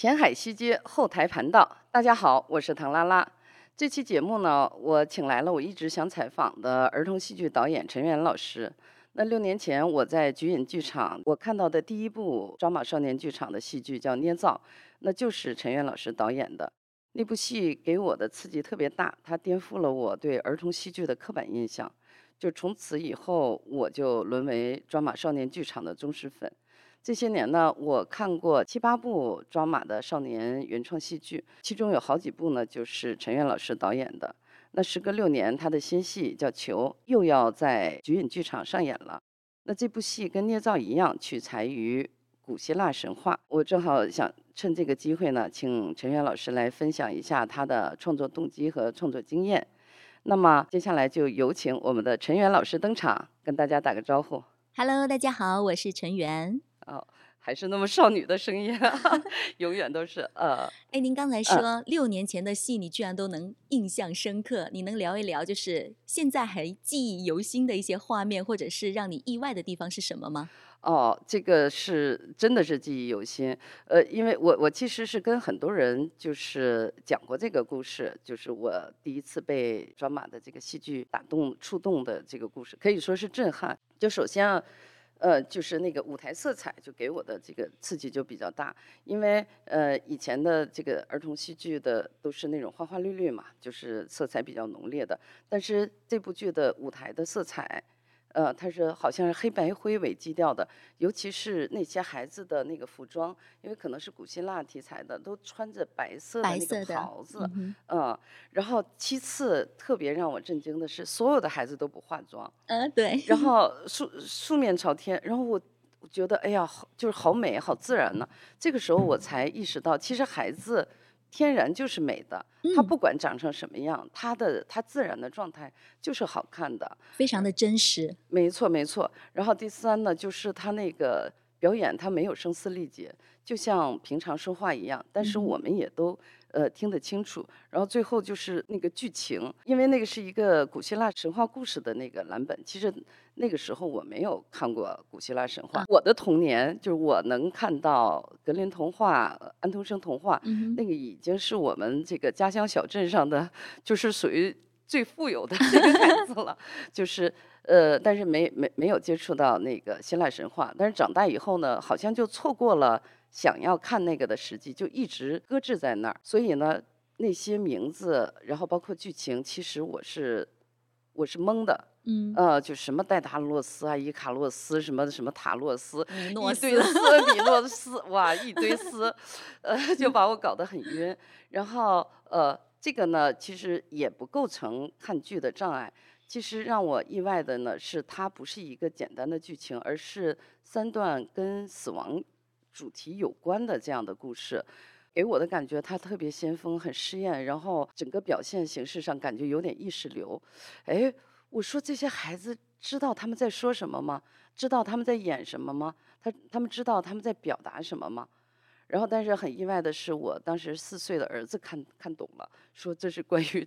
前海西街后台盘道，大家好，我是唐拉拉。这期节目呢，我请来了我一直想采访的儿童戏剧导演陈元老师。那六年前我在菊影剧场，我看到的第一部抓马少年剧场的戏剧叫《捏造》，那就是陈元老师导演的。那部戏给我的刺激特别大，它颠覆了我对儿童戏剧的刻板印象。就从此以后，我就沦为抓马少年剧场的忠实粉。这些年呢，我看过七八部抓马的少年原创戏剧，其中有好几部呢，就是陈元老师导演的。那时隔六年，他的新戏叫《球》又要在菊影剧场上演了。那这部戏跟《捏造》一样，取材于古希腊神话。我正好想趁这个机会呢，请陈元老师来分享一下他的创作动机和创作经验。那么接下来就有请我们的陈元老师登场，跟大家打个招呼。Hello，大家好，我是陈元。哦，还是那么少女的声音，永远都是呃。哎，您刚才说六年前的戏，你居然都能印象深刻，你能聊一聊，就是现在还记忆犹新的一些画面，或者是让你意外的地方是什么吗？哦，这个是真的是记忆犹新。呃，因为我我其实是跟很多人就是讲过这个故事，就是我第一次被抓马的这个戏剧打动、触动的这个故事，可以说是震撼。就首先啊，呃，就是那个舞台色彩就给我的这个刺激就比较大，因为呃以前的这个儿童戏剧的都是那种花花绿绿嘛，就是色彩比较浓烈的，但是这部剧的舞台的色彩。呃，它是好像是黑白灰为基调的，尤其是那些孩子的那个服装，因为可能是古希腊题材的，都穿着白色的那个袍子，嗯，然后其次特别让我震惊的是，所有的孩子都不化妆，嗯，对，然 后素素面朝天，然后我我觉得哎呀，好就是好美，好自然呢。这个时候我才意识到，其实孩子。天然就是美的，它不管长成什么样，它的它自然的状态就是好看的，非常的真实。没错没错。然后第三呢，就是他那个表演，他没有声嘶力竭，就像平常说话一样，但是我们也都。呃，听得清楚。然后最后就是那个剧情，因为那个是一个古希腊神话故事的那个蓝本。其实那个时候我没有看过古希腊神话。我的童年就是我能看到格林童话、安徒生童话，那个已经是我们这个家乡小镇上的，就是属于最富有的 这个 孩子了。就是呃，但是没没没有接触到那个希腊神话。但是长大以后呢，好像就错过了。想要看那个的时机就一直搁置在那儿，所以呢，那些名字，然后包括剧情，其实我是我是懵的，嗯，呃，就什么戴达洛斯啊、伊卡洛斯什么什么塔洛斯，一堆斯、米诺斯，哇，一堆斯，呃，就把我搞得很晕。然后呃，这个呢，其实也不构成看剧的障碍。其实让我意外的呢，是它不是一个简单的剧情，而是三段跟死亡。主题有关的这样的故事，给我的感觉它特别先锋，很试验，然后整个表现形式上感觉有点意识流。哎，我说这些孩子知道他们在说什么吗？知道他们在演什么吗？他他们知道他们在表达什么吗？然后，但是很意外的是，我当时四岁的儿子看看懂了，说这是关于。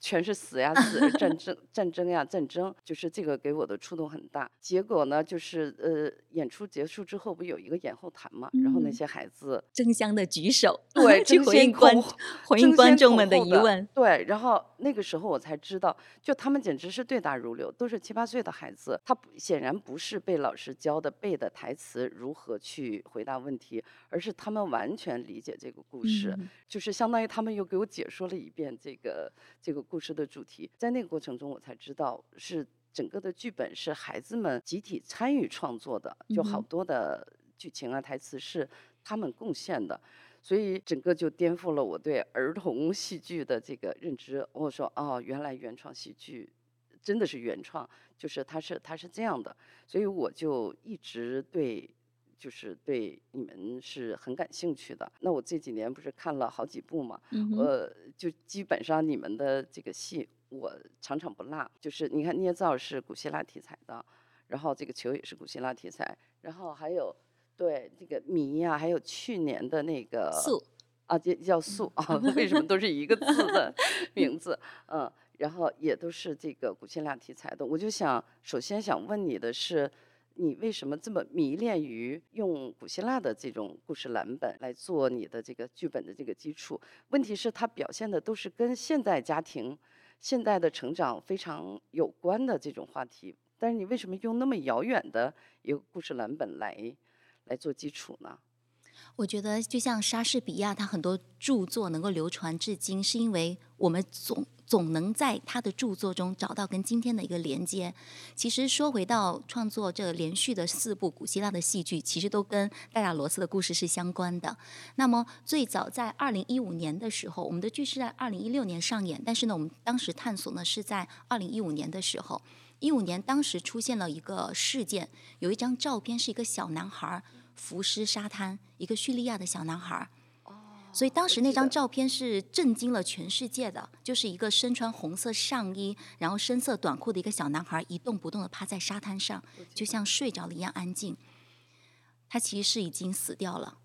全是死呀 死，战争战争呀战争，就是这个给我的触动很大。结果呢，就是呃，演出结束之后不有一个演后谈嘛，然后那些孩子争相的举手，对，去回应观回应观众们的疑问。对，然后那个时候我才知道，就他们简直是对答如流，都是七八岁的孩子，他显然不是被老师教的背的台词如何去回答问题，而是他们完全理解这个故事，就是相当于他们又给我解说了一遍这个这个。故事的主题，在那个过程中，我才知道是整个的剧本是孩子们集体参与创作的，就好多的剧情啊、台词是他们贡献的，所以整个就颠覆了我对儿童戏剧的这个认知。我说哦，原来原创戏剧真的是原创，就是它是它是这样的，所以我就一直对。就是对你们是很感兴趣的。那我这几年不是看了好几部嘛，呃，就基本上你们的这个戏我场场不落。就是你看捏造是古希腊题材的，然后这个球也是古希腊题材，然后还有对这个谜呀，还有去年的那个素啊，叫叫素啊，为什么都是一个字的 名字？嗯，然后也都是这个古希腊题材的。我就想首先想问你的是。你为什么这么迷恋于用古希腊的这种故事蓝本来做你的这个剧本的这个基础？问题是它表现的都是跟现代家庭、现代的成长非常有关的这种话题，但是你为什么用那么遥远的一个故事蓝本来来做基础呢？我觉得就像莎士比亚，他很多著作能够流传至今，是因为我们总总能在他的著作中找到跟今天的一个连接。其实说回到创作这连续的四部古希腊的戏剧，其实都跟戴达罗斯的故事是相关的。那么最早在二零一五年的时候，我们的剧是在二零一六年上演，但是呢，我们当时探索呢是在二零一五年的时候。一五年当时出现了一个事件，有一张照片是一个小男孩。浮尸沙滩，一个叙利亚的小男孩哦，所以当时那张照片是震惊了全世界的，就是一个身穿红色上衣，然后深色短裤的一个小男孩，一动不动的趴在沙滩上，就像睡着了一样安静。他其实是已经死掉了，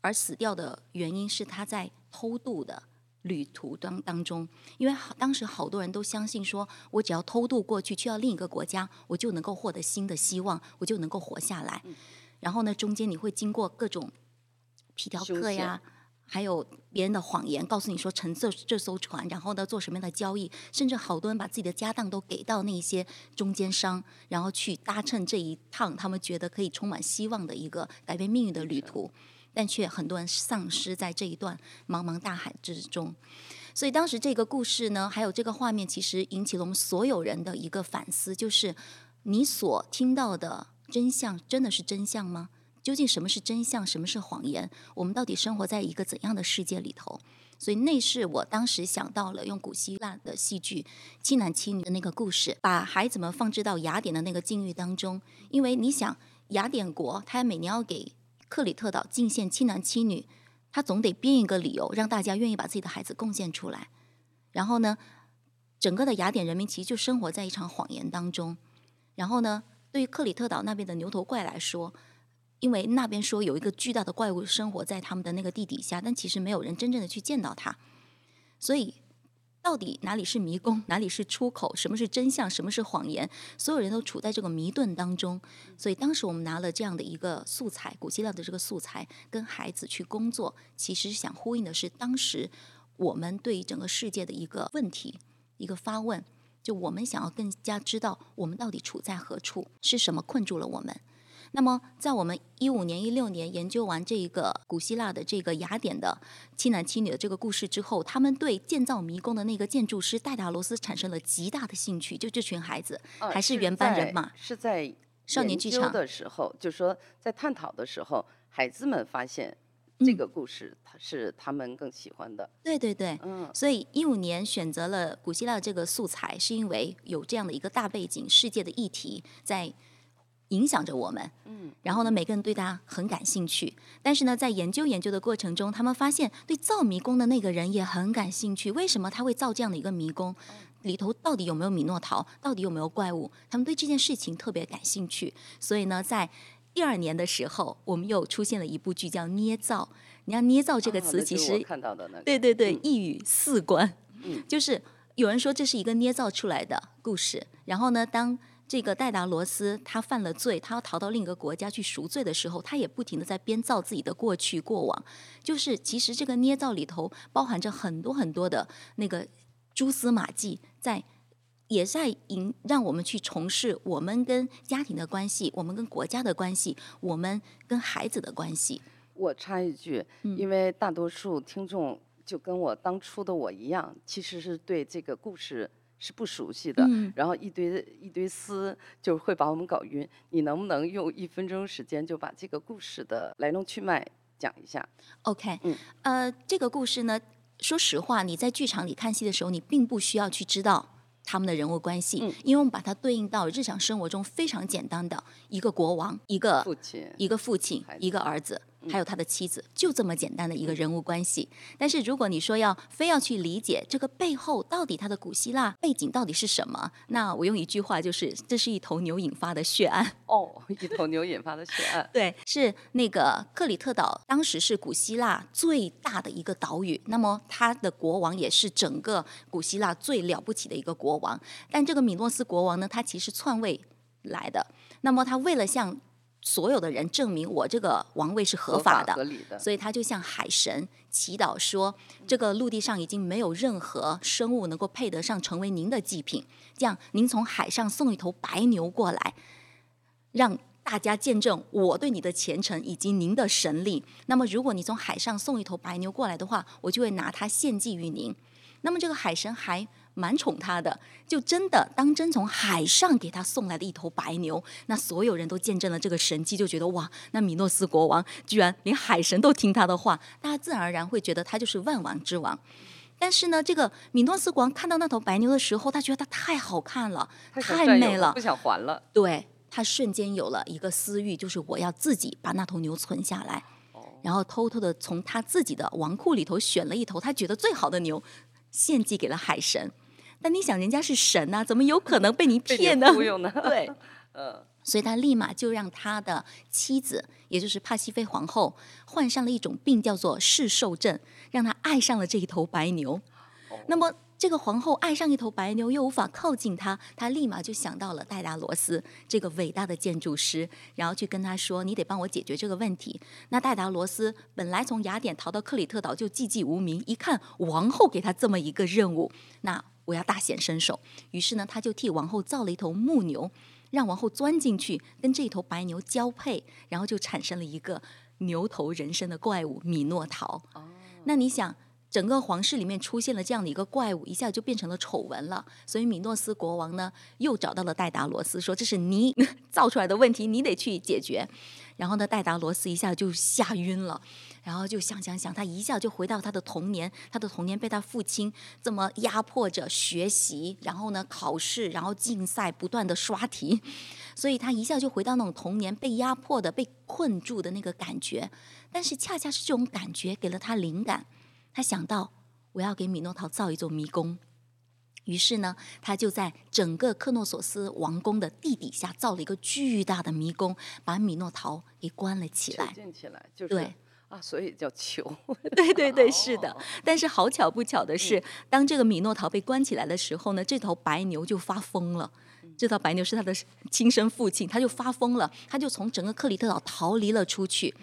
而死掉的原因是他在偷渡的旅途当当中，因为当时好多人都相信说，我只要偷渡过去，去到另一个国家，我就能够获得新的希望，我就能够活下来。然后呢，中间你会经过各种皮条客呀，还有别人的谎言，告诉你说乘这这艘船，然后呢做什么样的交易，甚至好多人把自己的家当都给到那些中间商，然后去搭乘这一趟他们觉得可以充满希望的一个改变命运的旅途，但却很多人丧失在这一段茫茫大海之中。所以当时这个故事呢，还有这个画面，其实引起了我们所有人的一个反思，就是你所听到的。真相真的是真相吗？究竟什么是真相，什么是谎言？我们到底生活在一个怎样的世界里头？所以那是我当时想到了用古希腊的戏剧七男七女的那个故事，把孩子们放置到雅典的那个境遇当中。因为你想，雅典国他每年要给克里特岛进献七男七女，他总得编一个理由让大家愿意把自己的孩子贡献出来。然后呢，整个的雅典人民其实就生活在一场谎言当中。然后呢？对于克里特岛那边的牛头怪来说，因为那边说有一个巨大的怪物生活在他们的那个地底下，但其实没有人真正的去见到它。所以，到底哪里是迷宫，哪里是出口，什么是真相，什么是谎言，所有人都处在这个迷顿当中。所以，当时我们拿了这样的一个素材，古希腊的这个素材，跟孩子去工作，其实想呼应的是当时我们对整个世界的一个问题，一个发问。就我们想要更加知道我们到底处在何处，是什么困住了我们。那么，在我们一五年、一六年研究完这一个古希腊的这个雅典的七男七女的这个故事之后，他们对建造迷宫的那个建筑师戴达罗斯产生了极大的兴趣。就这群孩子，还是原班人马，是在少年剧场的时候，就说在探讨的时候，孩子们发现。这个故事，他是他们更喜欢的。对对对，嗯，所以一五年选择了古希腊这个素材，是因为有这样的一个大背景，世界的议题在影响着我们。嗯，然后呢，每个人对他很感兴趣。但是呢，在研究研究的过程中，他们发现对造迷宫的那个人也很感兴趣。为什么他会造这样的一个迷宫？里头到底有没有米诺陶？到底有没有怪物？他们对这件事情特别感兴趣。所以呢，在第二年的时候，我们又出现了一部剧叫《捏造》。你看“捏造”这个词，其实看到的对对对，一语四关。嗯，就是有人说这是一个捏造出来的故事。然后呢，当这个戴达罗斯他犯了罪，他要逃到另一个国家去赎罪的时候，他也不停的在编造自己的过去过往。就是其实这个捏造里头包含着很多很多的那个蛛丝马迹，在。也在引让我们去从事我们跟家庭的关系，我们跟国家的关系，我们跟孩子的关系。我插一句，因为大多数听众就跟我当初的我一样，其实是对这个故事是不熟悉的，然后一堆一堆丝就会把我们搞晕。你能不能用一分钟时间就把这个故事的来龙去脉讲一下？OK，嗯，呃，这个故事呢，说实话，你在剧场里看戏的时候，你并不需要去知道。他们的人物关系，因为我们把它对应到日常生活中非常简单的一个国王，一个父亲，一个父亲，一个儿子。还有他的妻子，就这么简单的一个人物关系。但是如果你说要非要去理解这个背后到底他的古希腊背景到底是什么，那我用一句话就是：这是一头牛引发的血案。哦，一头牛引发的血案。对，是那个克里特岛，当时是古希腊最大的一个岛屿。那么他的国王也是整个古希腊最了不起的一个国王。但这个米诺斯国王呢，他其实篡位来的。那么他为了向所有的人证明我这个王位是合法的，合理的，所以他就向海神祈祷说：“这个陆地上已经没有任何生物能够配得上成为您的祭品，这样您从海上送一头白牛过来，让大家见证我对你的虔诚以及您的神力。那么，如果你从海上送一头白牛过来的话，我就会拿它献祭于您。那么，这个海神还。”蛮宠他的，就真的当真从海上给他送来的一头白牛，那所有人都见证了这个神迹，就觉得哇，那米诺斯国王居然连海神都听他的话，大家自然而然会觉得他就是万王之王。但是呢，这个米诺斯国王看到那头白牛的时候，他觉得它太好看了，太美了，不想还了。对他瞬间有了一个私欲，就是我要自己把那头牛存下来，然后偷偷的从他自己的王库里头选了一头他觉得最好的牛，献祭给了海神。但你想，人家是神呐，怎么有可能被你骗呢？对，嗯，所以他立马就让他的妻子，也就是帕西菲皇后，患上了一种病，叫做嗜兽症，让他爱上了这一头白牛。那么，这个皇后爱上一头白牛，又无法靠近他，他立马就想到了戴达罗斯这个伟大的建筑师，然后去跟他说：“你得帮我解决这个问题。”那戴达罗斯本来从雅典逃到克里特岛就寂寂无名，一看王后给他这么一个任务，那。我要大显身手，于是呢，他就替王后造了一头木牛，让王后钻进去跟这头白牛交配，然后就产生了一个牛头人身的怪物米诺陶。哦，那你想，整个皇室里面出现了这样的一个怪物，一下就变成了丑闻了。所以米诺斯国王呢，又找到了戴达罗斯，说这是你 造出来的问题，你得去解决。然后呢，戴达罗斯一下就吓晕了。然后就想想想，他一下就回到他的童年，他的童年被他父亲这么压迫着学习，然后呢考试，然后竞赛，不断的刷题，所以他一下就回到那种童年被压迫的、被困住的那个感觉。但是恰恰是这种感觉给了他灵感，他想到我要给米诺陶造一座迷宫，于是呢，他就在整个克诺索斯王宫的地底下造了一个巨大的迷宫，把米诺陶给关了起来。起来，对。啊，所以叫囚。对对对，是的。但是好巧不巧的是，当这个米诺陶被关起来的时候呢，这头白牛就发疯了。这头白牛是他的亲生父亲，他就发疯了，他就从整个克里特岛逃离了出去。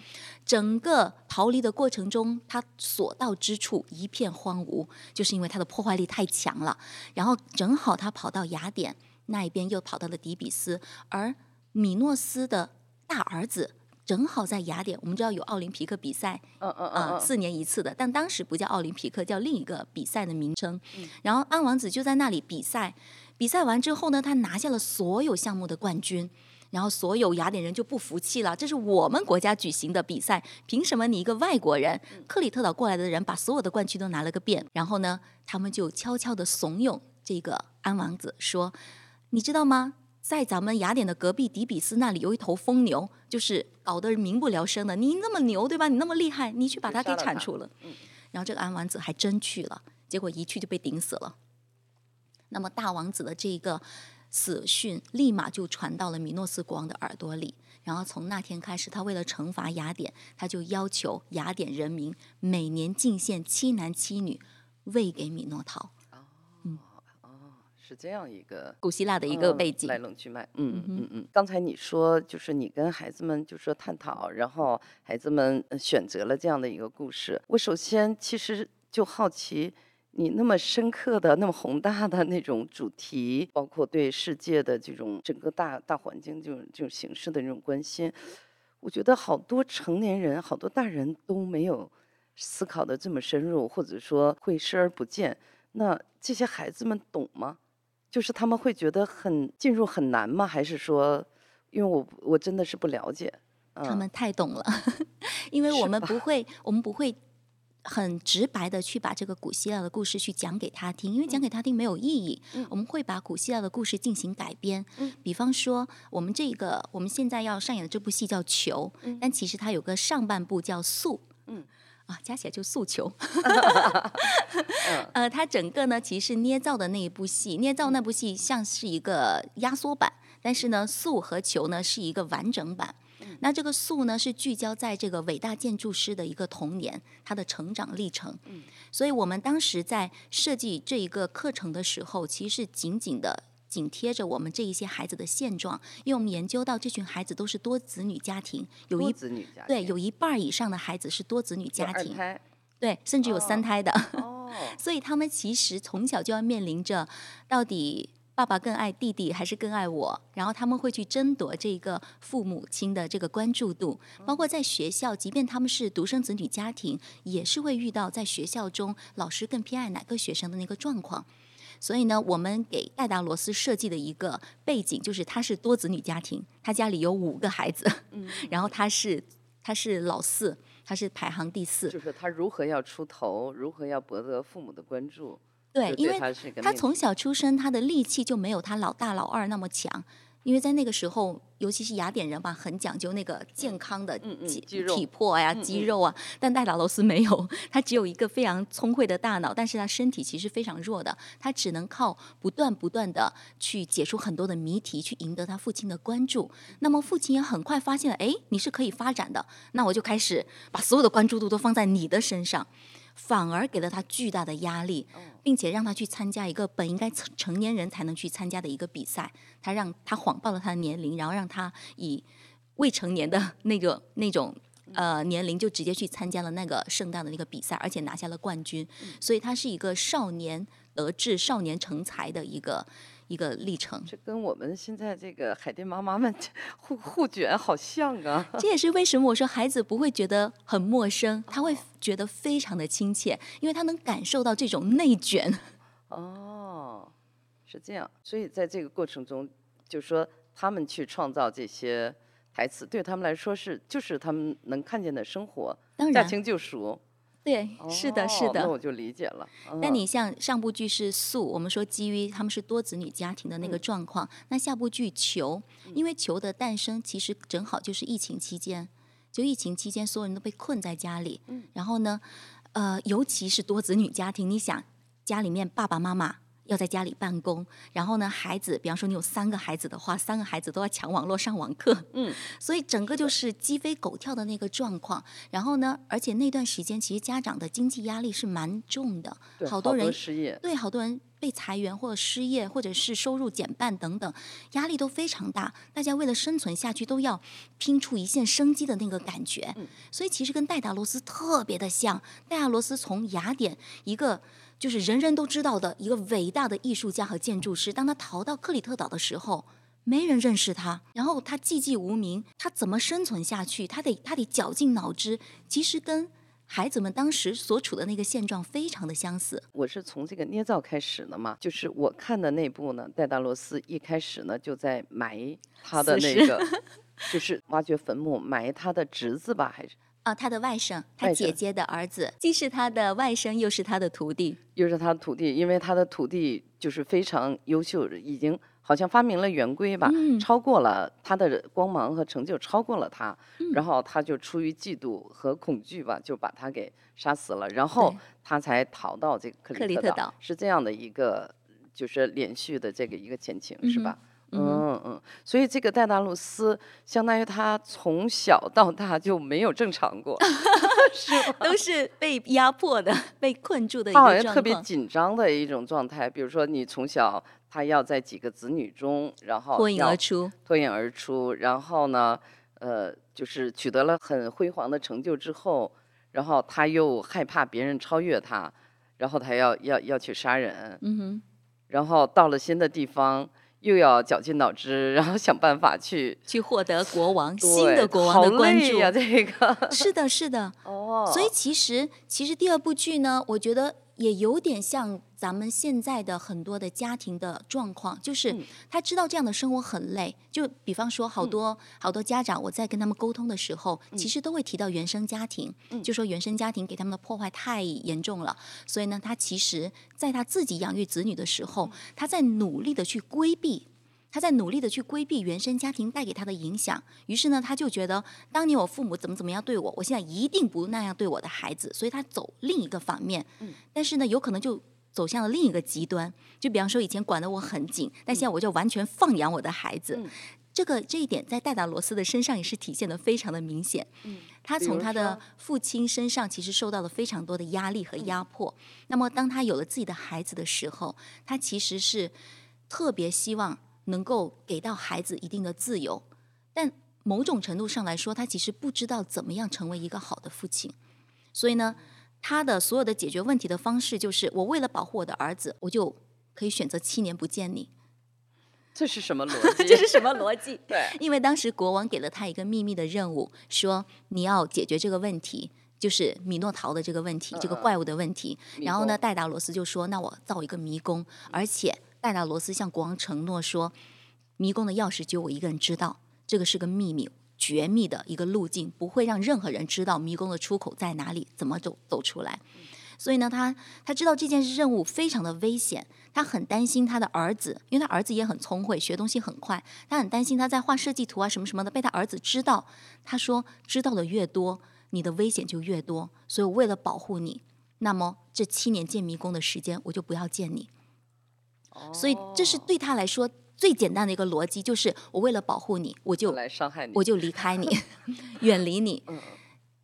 整个逃离的过程中，他所到之处一片荒芜，就是因为他的破坏力太强了。然后正好他跑到雅典那一边，又跑到了底比斯，而米诺斯的大儿子。正好在雅典，我们知道有奥林匹克比赛，嗯嗯嗯，四年一次的，但当时不叫奥林匹克，叫另一个比赛的名称。然后安王子就在那里比赛，比赛完之后呢，他拿下了所有项目的冠军。然后所有雅典人就不服气了，这是我们国家举行的比赛，凭什么你一个外国人，克里特岛过来的人把所有的冠军都拿了个遍？然后呢，他们就悄悄的怂恿这个安王子说：“你知道吗？”在咱们雅典的隔壁底比斯那里有一头疯牛，就是搞得民不聊生的。你那么牛对吧？你那么厉害，你去把它给铲除了。然后这个安王子还真去了，结果一去就被顶死了。那么大王子的这个死讯立马就传到了米诺斯国王的耳朵里。然后从那天开始，他为了惩罚雅典，他就要求雅典人民每年进献七男七女喂给米诺陶。是这样一个古希腊的一个背景来龙去脉。嗯嗯嗯。刚才你说就是你跟孩子们就说探讨，然后孩子们选择了这样的一个故事。我首先其实就好奇，你那么深刻的、那么宏大的那种主题，包括对世界的这种整个大大环境这种这种形式的这种关心，我觉得好多成年人、好多大人都没有思考的这么深入，或者说会视而不见。那这些孩子们懂吗？就是他们会觉得很进入很难吗？还是说，因为我我真的是不了解。他们太懂了，因为我们不会，我们不会很直白的去把这个古希腊的故事去讲给他听，因为讲给他听没有意义。我们会把古希腊的故事进行改编。比方说，我们这个我们现在要上演的这部戏叫《球》，但其实它有个上半部叫《素》。嗯。啊，加起来就诉求。呃，它整个呢，其实是捏造的那一部戏，捏造那部戏像是一个压缩版，但是呢，诉和求呢是一个完整版。那这个诉呢，是聚焦在这个伟大建筑师的一个童年，他的成长历程。所以我们当时在设计这一个课程的时候，其实是紧紧的。紧贴着我们这一些孩子的现状，因为我们研究到这群孩子都是多子女家庭，有一子女家庭对有一半以上的孩子是多子女家庭，对，甚至有三哦胎的。哦，所以他们其实从小就要面临着，到底爸爸更爱弟弟还是更爱我？然后他们会去争夺这个父母亲的这个关注度，包括在学校，即便他们是独生子女家庭，也是会遇到在学校中老师更偏爱哪个学生的那个状况。所以呢，我们给戴达罗斯设计的一个背景就是他是多子女家庭，他家里有五个孩子，嗯 然后他是他是老四，他是排行第四，就是他如何要出头，如何要博得父母的关注，对，因为他从小出生，他的力气就没有他老大老二那么强，因为在那个时候，尤其是雅典人嘛，很讲究那个健康的体魄呀、肌肉啊。但戴达罗斯没有，他只有一个非常聪慧的大脑，但是他身体其实非常弱的，他只能靠不断不断的去解出很多的谜题，去赢得他父亲的关注。那么父亲也很快发现了，哎，你是可以发展的，那我就开始把所有的关注度都放在你的身上。反而给了他巨大的压力，并且让他去参加一个本应该成成年人才能去参加的一个比赛。他让他谎报了他的年龄，然后让他以未成年的 那个那种呃年龄就直接去参加了那个盛大的那个比赛，而且拿下了冠军。所以他是一个少年得志、少年成才的一个一个历程。这跟我们现在这个海淀妈妈们 互互卷好像啊。这也是为什么我说孩子不会觉得很陌生，他会觉得非常的亲切，因为他能感受到这种内卷。哦，是这样，所以在这个过程中，就是说他们去创造这些台词，对他们来说是就是他们能看见的生活，驾轻就熟。对，是的，是的。哦那我就理解了。你像上部剧是素，我们说基于他们是多子女家庭的那个状况，那下部剧球，因为球的诞生其实正好就是疫情期间，就疫情期间所有人都被困在家里，然后呢，呃，尤其是多子女家庭，你想家里面爸爸妈妈。要在家里办公，然后呢，孩子，比方说你有三个孩子的话，三个孩子都要抢网络上网课，嗯，所以整个就是鸡飞狗跳的那个状况。然后呢，而且那段时间其实家长的经济压力是蛮重的，对好多人失业。对，好多人被裁员或者失业，或者是收入减半等等，压力都非常大。大家为了生存下去，都要拼出一线生机的那个感觉。所以其实跟戴达罗斯特别的像。戴达罗斯从雅典一个就是人人都知道的一个伟大的艺术家和建筑师，当他逃到克里特岛的时候。没人认识他，然后他寂寂无名，他怎么生存下去？他得他得绞尽脑汁。其实跟孩子们当时所处的那个现状非常的相似。我是从这个捏造开始的嘛，就是我看的那部呢，戴达罗斯一开始呢就在埋他的那个，就是挖掘坟墓埋他的侄子吧，还是啊，他的外甥，他姐姐的儿子，既是他的外甥，又是他的徒弟。又是他的徒弟，因为他的徒弟就是非常优秀，已经好像发明了圆规吧，嗯超过了他的光芒和成就，超过了他，嗯然后他就出于嫉妒和恐惧吧，就把他给杀死了，然后他才逃到这个克里特克里特岛是这样的一个，就是连续的这个一个前情，是吧？嗯嗯嗯，所以这个戴达鲁斯相当于他从小到大就没有正常过，是吧？都是被压迫的、被困住的一他好像特别，紧张的一种状态，比如说你从小他要在几个子女中，然后脱颖而出。脱颖而出，然后呢，呃，就是取得了很辉煌的成就之后，然后他又害怕别人超越他，然后他要要要去杀人，嗯哼，然后到了新的地方又要绞尽脑汁，然后想办法去去获得国王新的国王的关注。累呀、这个是的，是的。哦，所以其实其实第二部剧呢，我觉得也有点像咱们现在的很多的家庭的状况，就是嗯他知道这样的生活很累。就比方说，好多、好多家长，我在跟他们沟通的时候，其实都会提到原生家庭，就说原生家庭给他们的破坏太严重了。所以呢，他其实在他自己养育子女的时候，他在努力的去规避。他在努力的去规避原生家庭带给他的影响，于是呢，他就觉得当年我父母怎么怎么样对我，我现在一定不那样对我的孩子，所以他走另一个反面。但是呢，有可能就走向了另一个极端，就比方说以前管得我很紧，但现在我就完全放养我的孩子。嗯这个这一点在戴达罗斯的身上也是体现的非常的明显。他从他的父亲身上其实受到了非常多的压力和压迫。那么当他有了自己的孩子的时候，他其实是特别希望能够给到孩子一定的自由，但某种程度上来说，他其实不知道怎么样成为一个好的父亲。所以呢，他的所有的解决问题的方式就是：我为了保护我的儿子，我就可以选择七年不见你。这是什么逻 辑？这是什么逻辑？对，因为当时国王给了他一个秘密的任务，说你要解决这个问题，就是米诺陶的这个问题，这个怪物的问题。然后呢，戴达罗斯就说：“那我造一个迷宫，而且戴达罗斯向国王承诺说，迷宫的钥匙只有我一个人知道，这个是个秘密，绝密的一个路径，不会让任何人知道迷宫的出口在哪里，怎么走走出来。”所以呢，他他知道这件任务非常的危险，他很担心他的儿子，因为他儿子也很聪慧，学东西很快，他很担心他在画设计图啊什么什么的被他儿子知道。他说，知道的越多，你的危险就越多。所以为了保护你，那么这七年建迷宫的时间，我就不要见你。所以这是对他来说最简单的一个逻辑，就是我为了保护你，我就来伤害你，我就离开你 远离你。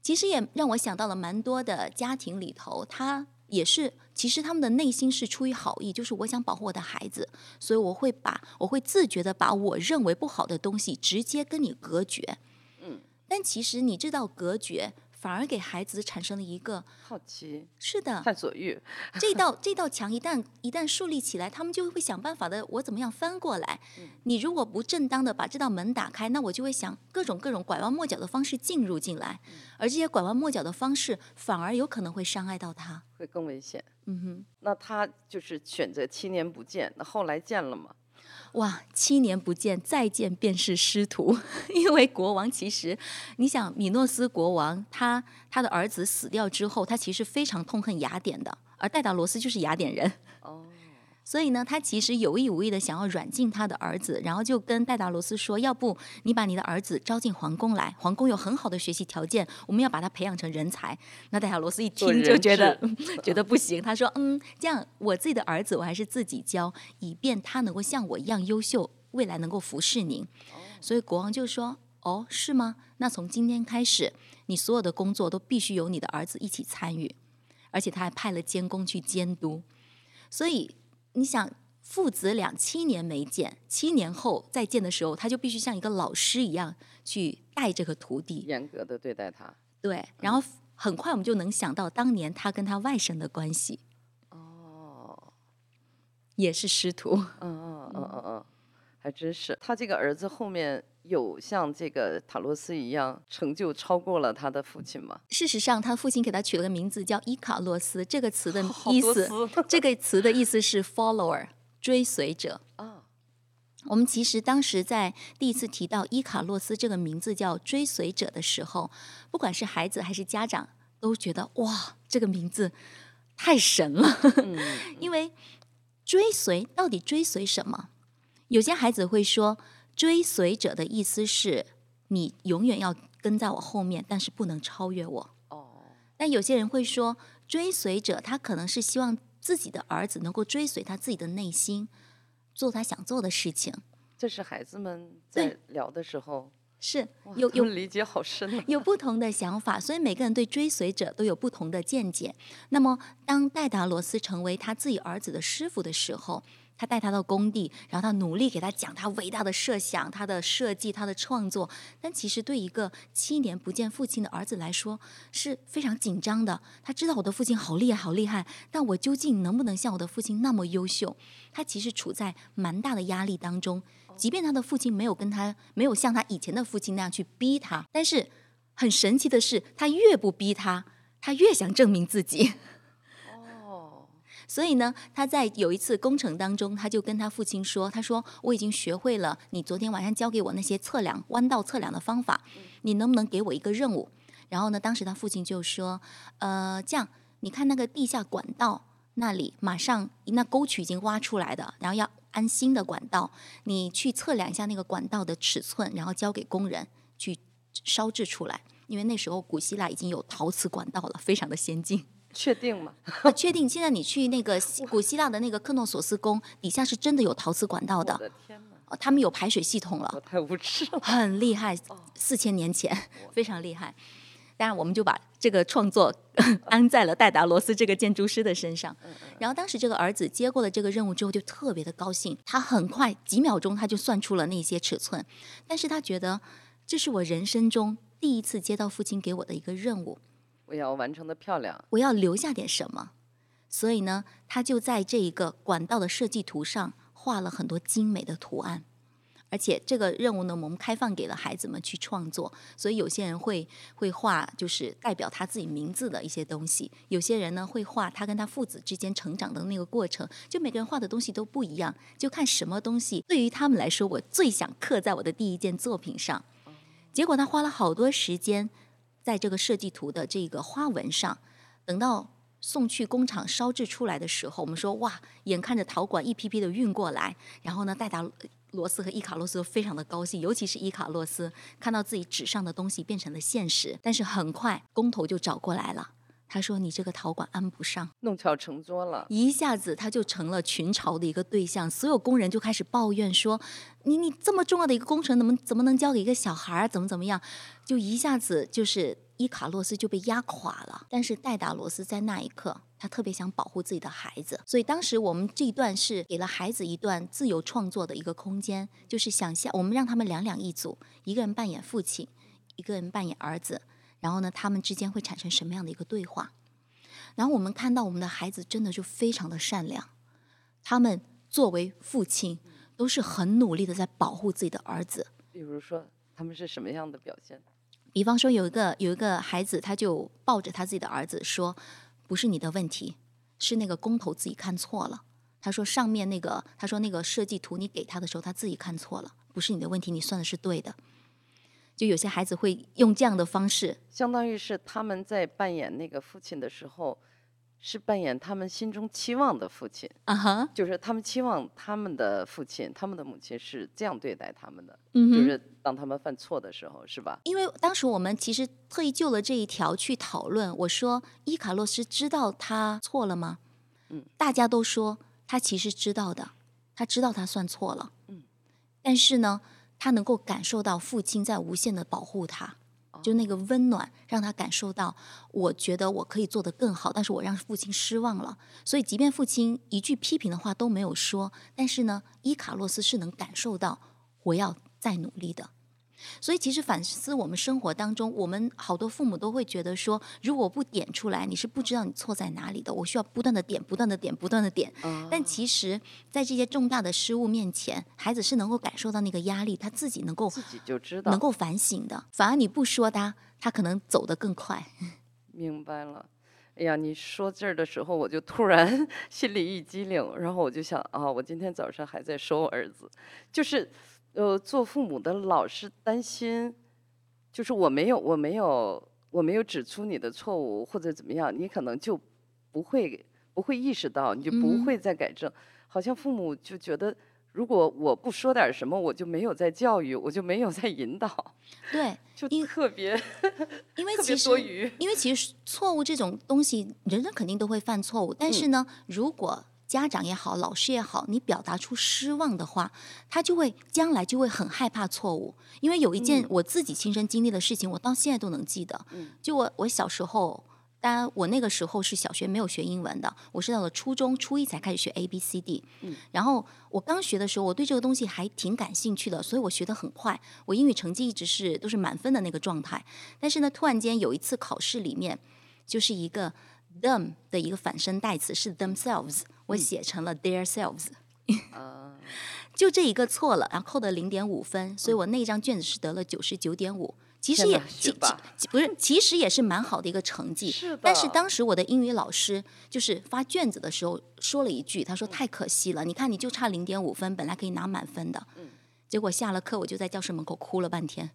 其实也让我想到了蛮多的家庭里头，他也是，其实他们的内心是出于好意，就是我想保护我的孩子，所以我会把我会自觉的把我认为不好的东西直接跟你隔绝。嗯，但其实你知道隔绝。反而给孩子产生了一个好奇，是的，探索欲。这道这道墙一旦一旦树立起来，他们就会想办法的，我怎么样翻过来？你如果不正当的把这道门打开，那我就会想各种各种拐弯抹角的方式进入进来，而这些拐弯抹角的方式反而有可能会伤害到他，会更危险。嗯哼，那他就是选择七年不见，那后来见了吗？哇，七年不见，再见便是师徒。因为国王其实，你想，米诺斯国王他他的儿子死掉之后，他其实非常痛恨雅典的，而戴达罗斯就是雅典人。哦。所以呢，他其实有意无意的想要软禁他的儿子，然后就跟戴达罗斯说：“要不你把你的儿子招进皇宫来，皇宫有很好的学习条件，我们要把他培养成人才。”那戴达罗斯一听就觉得 觉得不行，他说：“嗯，这样我自己的儿子我还是自己教，以便他能够像我一样优秀，未来能够服侍您。”所以国王就说：“哦，是吗？那从今天开始，你所有的工作都必须由你的儿子一起参与，而且他还派了监工去监督，所以。”你想父子俩七年没见，七年后再见的时候，他就必须像一个老师一样去带这个徒弟，严格的对待他。对，然后很快我们就能想到当年他跟他外甥的关系。哦，也是师徒。嗯嗯嗯嗯嗯，还真是。他这个儿子后面有像这个塔罗斯一样成就超过了他的父亲吗？事实上，他父亲给他取了个名字叫伊卡洛斯，这个词的 意思，这个词的意思是 follower，追随者。啊，我们其实当时在第一次提到伊卡洛斯这个名字叫追随者的时候，不管是孩子还是家长，都觉得哇，这个名字太神了。因为追随到底追随什么？有些孩子会说。追随者的意思是你永远要跟在我后面，但是不能超越我。哦。但有些人会说，追随者他可能是希望自己的儿子能够追随他自己的内心，做他想做的事情。这是孩子们在聊的时候，是有有理解好深，有不同的想法，所以每个人对追随者都有不同的见解。那么，当戴达罗斯成为他自己儿子的师傅的时候。他带他到工地，然后他努力给他讲他伟大的设想、他的设计、他的创作。但其实对一个七年不见父亲的儿子来说是非常紧张的。他知道我的父亲好厉害、好厉害，但我究竟能不能像我的父亲那么优秀？他其实处在蛮大的压力当中。即便他的父亲没有跟他没有像他以前的父亲那样去逼他，但是很神奇的是，他越不逼他，他越想证明自己。所以呢，他在有一次工程当中，他就跟他父亲说：“他说我已经学会了你昨天晚上教给我那些测量弯道测量的方法，你能不能给我一个任务？”然后呢，当时他父亲就说：“呃，这样，你看那个地下管道那里，马上那沟渠已经挖出来的，然后要安新的管道，你去测量一下那个管道的尺寸，然后交给工人去烧制出来。因为那时候古希腊已经有陶瓷管道了，非常的先进。”确定吗？确定。现在你去那个古希腊的那个克诺索斯宫底下是真的有陶瓷管道的。我的天他们有排水系统了。太无知了。很厉害，四千年前非常厉害。当然，我们就把这个创作 安在了戴达罗斯这个建筑师的身上。然后当时这个儿子接过了这个任务之后，就特别的高兴。他很快几秒钟他就算出了那些尺寸，但是他觉得这是我人生中第一次接到父亲给我的一个任务，我要完成的漂亮。我要留下点什么。所以呢，他就在这一个管道的设计图上画了很多精美的图案。而且这个任务呢，我们开放给了孩子们去创作，所以有些人会会画，就是代表他自己名字的一些东西；有些人呢会画他跟他父子之间成长的那个过程。就每个人画的东西都不一样，就看什么东西对于他们来说，我最想刻在我的第一件作品上。结果他花了好多时间在这个设计图的这个花纹上，等到送去工厂烧制出来的时候，我们说哇，眼看着陶管一批批的运过来，然后呢，戴达。罗斯和伊卡洛斯都非常的高兴，尤其是伊卡洛斯看到自己纸上的东西变成了现实。但是很快工头就找过来了，他说：“你这个陶管安不上。”弄巧成拙了，一下子他就成了群嘲的一个对象。所有工人就开始抱怨说：“你你这么重要的一个工程，怎么怎么能交给一个小孩儿？怎么怎么样？”就一下子就是伊卡洛斯就被压垮了。但是戴达罗斯在那一刻。他特别想保护自己的孩子，所以当时我们这一段是给了孩子一段自由创作的一个空间，就是想象我们让他们两两一组，一个人扮演父亲，一个人扮演儿子，然后呢，他们之间会产生什么样的一个对话？然后我们看到我们的孩子真的就非常的善良，他们作为父亲都是很努力的在保护自己的儿子。比如说，他们是什么样的表现？比方说，有一个有一个孩子，他就抱着他自己的儿子说。不是你的问题，是那个工头自己看错了。他说上面那个，他说那个设计图你给他的时候，他自己看错了，不是你的问题，你算的是对的。就有些孩子会用这样的方式，相当于是他们在扮演那个父亲的时候。是扮演他们心中期望的父亲啊哈，就是他们期望他们的父亲、他们的母亲是这样对待他们的，嗯就是当他们犯错的时候，是吧？因为当时我们其实特意就了这一条去讨论。我说伊卡洛斯知道他错了吗？嗯，大家都说他其实知道的，他知道他算错了，嗯，但是呢，他能够感受到父亲在无限的保护他。就那个温暖，让他感受到，我觉得我可以做得更好，但是我让父亲失望了。所以，即便父亲一句批评的话都没有说，但是呢，伊卡洛斯是能感受到我要再努力的。所以，其实反思我们生活当中，我们好多父母都会觉得说，如果不点出来，你是不知道你错在哪里的。我需要不断的点，不断的点，不断的点。但其实，在这些重大的失误面前，孩子是能够感受到那个压力，他自己能够自己就知道，能够反省的。反而你不说他，他可能走得更快。明白了。哎呀，你说这儿的时候，我就突然心里一激灵，然后我就想啊，我今天早上还在说我儿子，就是。呃，做父母的老是担心，就是我没有，我没有，我没有指出你的错误或者怎么样，你可能就不会不会意识到，你就不会再改正。好像父母就觉得，如果我不说点什么，我就没有在教育，我就没有在引导。对，就特别，因为 其实因为其实错误这种东西，人人肯定都会犯错误，但是呢，如果家长也好，老师也好，你表达出失望的话，他就会将来就会很害怕错误。因为有一件我自己亲身经历的事情，我到现在都能记得。就我我小时候，当然我那个时候是小学没有学英文的，我是到了初中初一才开始学 A B C D。嗯然后我刚学的时候，我对这个东西还挺感兴趣的，所以我学得很快。我英语成绩一直是都是满分的那个状态。但是呢，突然间有一次考试里面，就是一个 them 的一个反身代词是 themselves。我写成了 their selves，就这一个错了，然后扣的零点五分，所以我那张卷子是得了九十九点五，其实也其其不是，其实也是蛮好的一个成绩。是的。但是当时我的英语老师就是发卷子的时候说了一句，他说太可惜了，你看你就差零点五分，本来可以拿满分的。嗯。结果下了课我就在教室门口哭了半天。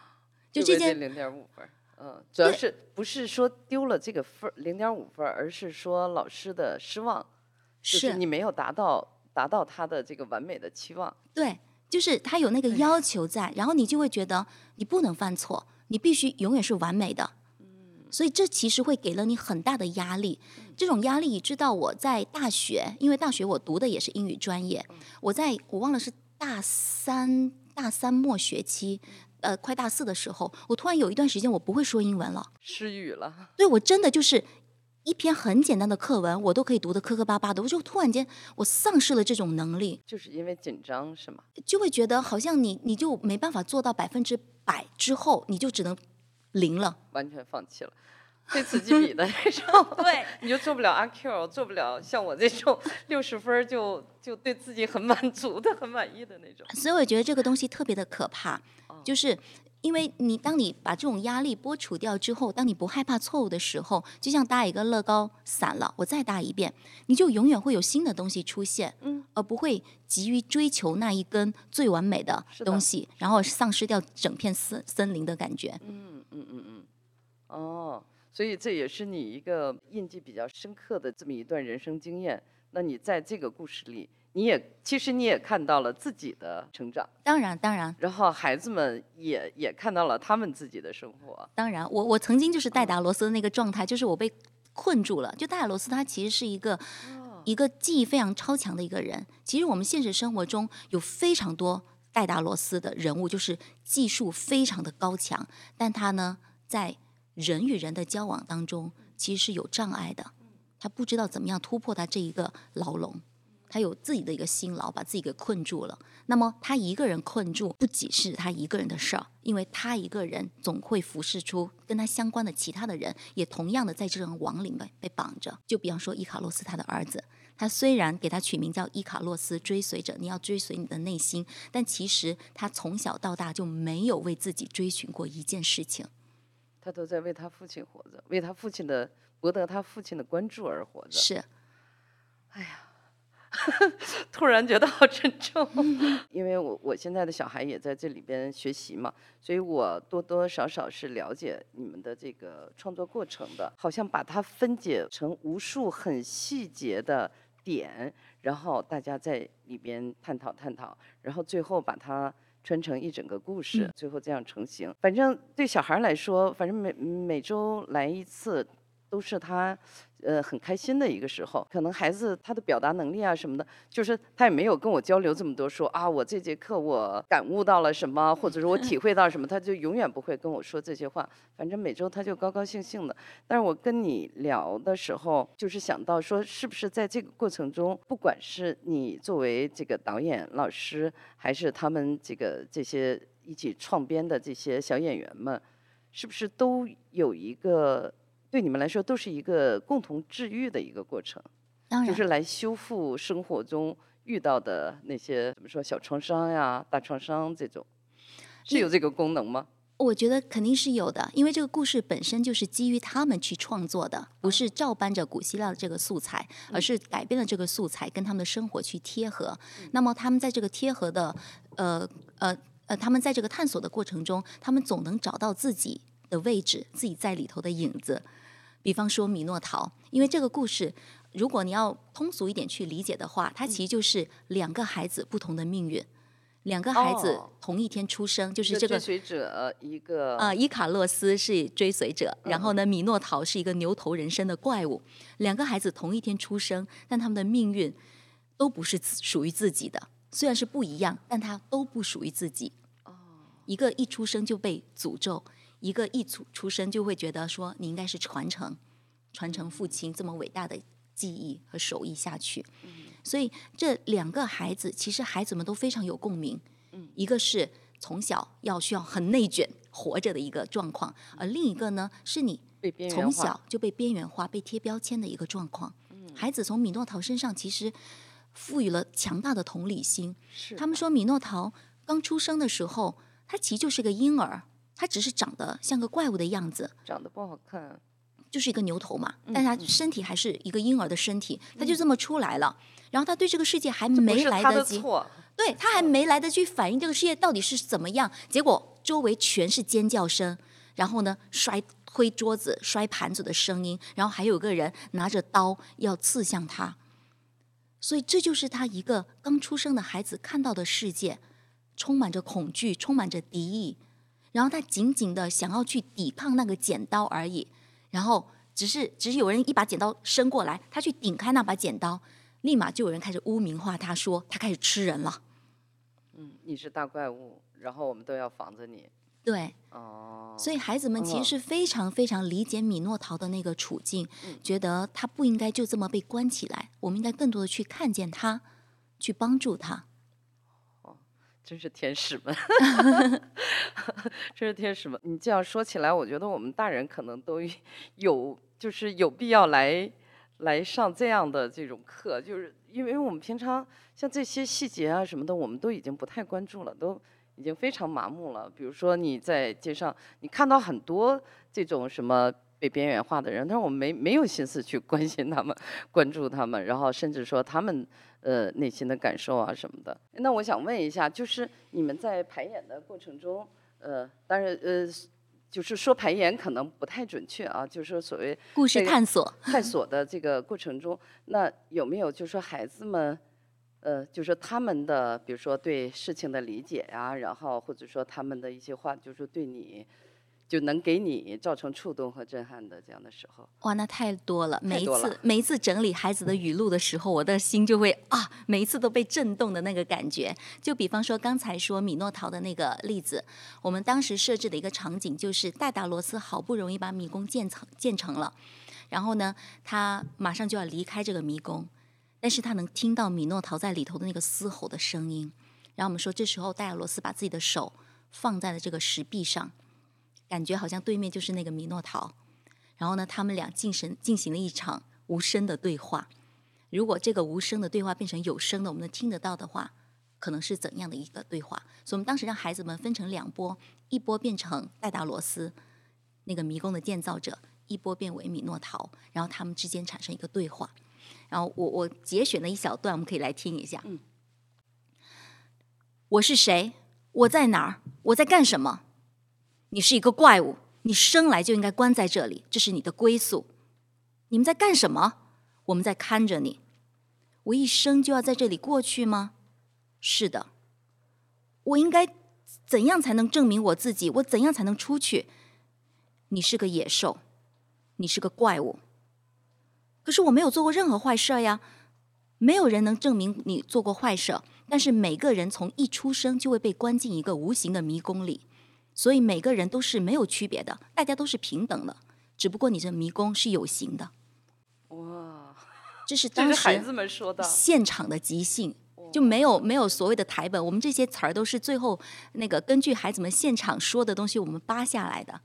就这件零点五分。嗯，主要是不是说丢了这个分零点五分，而是说老师的失望。是你没有达到达到他的这个完美的期望，对，就是他有那个要求在，然后你就会觉得你不能犯错，你必须永远是完美的，嗯，所以这其实会给了你很大的压力，这种压力，你知道我在大学，因为大学我读的也是英语专业，我在我忘了是大三大三末学期呃快大四的时候，我突然有一段时间我不会说英文了，失语了。对我真的就是一篇很简单的课文，我都可以读得磕磕巴巴的，我就突然间我丧失了这种能力，就是因为紧张是吗？就会觉得好像你你就没办法做到百分之百之后，你就只能零了。完全放弃了，非此即彼的那种。对，你就做不了阿 Q，做不了像我这种 六十分就就对自己很满足的、很满意的那种。所以我觉得这个东西特别的可怕，哦就是因为你当你把这种压力剥除掉之后，当你不害怕错误的时候，就像搭一个乐高散了，我再搭一遍，你就永远会有新的东西出现，嗯，而不会急于追求那一根最完美的东西，然后丧失掉整片森森林的感觉。嗯嗯嗯嗯，哦，所以这也是你一个印记比较深刻的这么一段人生经验。那你在这个故事里，你也其实你也看到了自己的成长，当然，当然，然后孩子们也也看到了他们自己的生活。当然，我我曾经就是嗯戴达罗斯的那个状态，就是我被困住了。就戴达罗斯他其实是一个一个记忆非常超强的一个人。其实我们现实生活中有非常多戴达罗斯的人物，就是技术非常的高强，但他呢在人与人的交往当中其实是有障碍的，他不知道怎么样突破他这一个牢笼。他有自己的一个辛劳，把自己给困住了。那么他一个人困住，不仅是他一个人的事儿，因为他一个人总会服侍出跟他相关的其他的人，也同样的在这种网里面被绑着。就比方说伊卡洛斯他的儿子，他虽然给他取名叫伊卡洛斯追随者，你要追随你的内心，但其实他从小到大就没有为自己追寻过一件事情。他都在为他父亲活着，为他父亲的博得他父亲的关注而活着。是，突然觉得好沉重，因为我我现在的小孩也在这里边学习嘛，所以我多多少少是了解你们的这个创作过程的，好像把它分解成无数很细节的点，然后大家在里边探讨探讨，然后最后把它。穿成一整个故事，最后这样成型。反正对小孩来说，反正每每周来一次，都是他呃很开心的一个时候。可能孩子他的表达能力啊什么的，就是他也没有跟我交流这么多说，啊我这节课我感悟到了什么，或者说我体会到什么，他就永远不会跟我说这些话。反正每周他就高高兴兴的。但是我跟你聊的时候，就是想到说，是不是在这个过程中，不管是你作为这个导演老师，还是他们这个这些一起创编的这些小演员们，是不是都有一个对你们来说都是一个共同治愈的一个过程，当然就是来修复生活中遇到的那些怎么说小创伤呀、大创伤这种，是有这个功能吗？我觉得肯定是有的，因为这个故事本身就是基于他们去创作的，不是照搬着古希腊的这个素材，而是改变了这个素材跟他们的生活去贴合。那么他们在这个贴合的，呃呃呃，他们在这个探索的过程中，他们总能找到自己的位置，自己在里头的影子。比方说米诺陶，因为这个故事，如果你要通俗一点去理解的话，它其实就是两个孩子不同的命运。两个孩子哦同一天出生，就是这个追随者，一个啊、伊卡洛斯是追随者，然后呢，米诺陶是一个牛头人身的怪物。两个孩子同一天出生，但他们的命运都不是属于自己的，虽然是不一样，但他都不属于自己。一个一出生就被诅咒，一个一出出生就会觉得说你应该是传承，传承父亲这么伟大的技艺和手艺下去。所以这两个孩子，其实孩子们都非常有共鸣。一个是从小要需要很内卷活着的一个状况，而另一个呢，是你从小就被边缘化、被贴标签的一个状况。孩子从米诺陶身上其实赋予了强大的同理心。是他们说米诺陶刚出生的时候，他其实就是个婴儿，他只是长得像个怪物的样子，长得不好看，就是一个牛头嘛，嗯但他身体还是一个婴儿的身体，他就这么出来了。然后他对这个世界还没来得及，对他还没来得及反应这个世界到底是怎么样，结果周围全是尖叫声，然后呢摔推桌子、摔盘子的声音，然后还有个人拿着刀要刺向他。所以这就是他一个刚出生的孩子看到的世界，充满着恐惧，充满着敌意，然后他紧紧的想要去抵抗那个剪刀而已，然后只是只是有人一把剪刀伸过来，他去顶开那把剪刀，立马就有人开始污名化他说他开始吃人了。嗯，你是大怪物，然后我们都要防着你。对，哦，所以孩子们其实嗯是非常非常理解米诺陶的那个处境，嗯觉得他不应该就这么被关起来，我们应该更多的去看见他，去帮助他。真是天使们，真是天使们。你这样说起来，我觉得我们大人可能都有，就是有必要来来上这样的这种课，就是因为我们平常像这些细节啊什么的，我们都已经不太关注了，都已经非常麻木了。比如说你在街上，你看到很多这种什么。被边缘化的人，但是我们没没有心思去 关心他们、关注他们，然后甚至说他们呃内心的感受啊什么的。那我想问一下，就是你们在排演的过程中，呃，当然呃，就是说排演可能不太准确啊，就是说所谓故事探索，探索的这个过程中，那有没有就是说孩子们，呃，就是他们的比如说对事情的理解呀、然后或者说他们的一些话，就是对你。就能给你造成触动和震撼的这样的时候，哇，那太多了。每一次每一次整理孩子的语录的时候，我的心就会啊，每一次都被震动的那个感觉。就比方说刚才说米诺陶的那个例子，我们当时设置的一个场景就是戴达罗斯好不容易把迷宫建成建成了，然后呢，他马上就要离开这个迷宫，但是他能听到米诺陶在里头的那个嘶吼的声音。然后我们说，这时候戴达罗斯把自己的手放在了这个石壁上。感觉好像对面就是那个米诺陶，然后呢，他们俩进行进行了一场无声的对话。如果这个无声的对话变成有声的，我们能听得到的话，可能是怎样的一个对话？所以，我们当时让孩子们分成两波，一波变成戴达罗斯那个迷宫的建造者，一波变为米诺陶，然后他们之间产生一个对话。然后我我节选了一小段，我们可以来听一下。嗯，我是谁？我在哪儿？我在干什么？你是一个怪物，你生来就应该关在这里，这是你的归宿。你们在干什么？我们在看着你。我一生就要在这里过去吗？是的。我应该怎样才能证明我自己？我怎样才能出去？你是个野兽，你是个怪物。可是我没有做过任何坏事呀，没有人能证明你做过坏事。但是每个人从一出生就会被关进一个无形的迷宫里。所以每个人都是没有区别的，大家都是平等的，只不过你这迷宫是有形的。哇，这是当这是孩时子们说的，现场的即兴，就没有没有所谓的台本，我们这些词儿都是最后那个根据孩子们现场说的东西，我们扒下来的。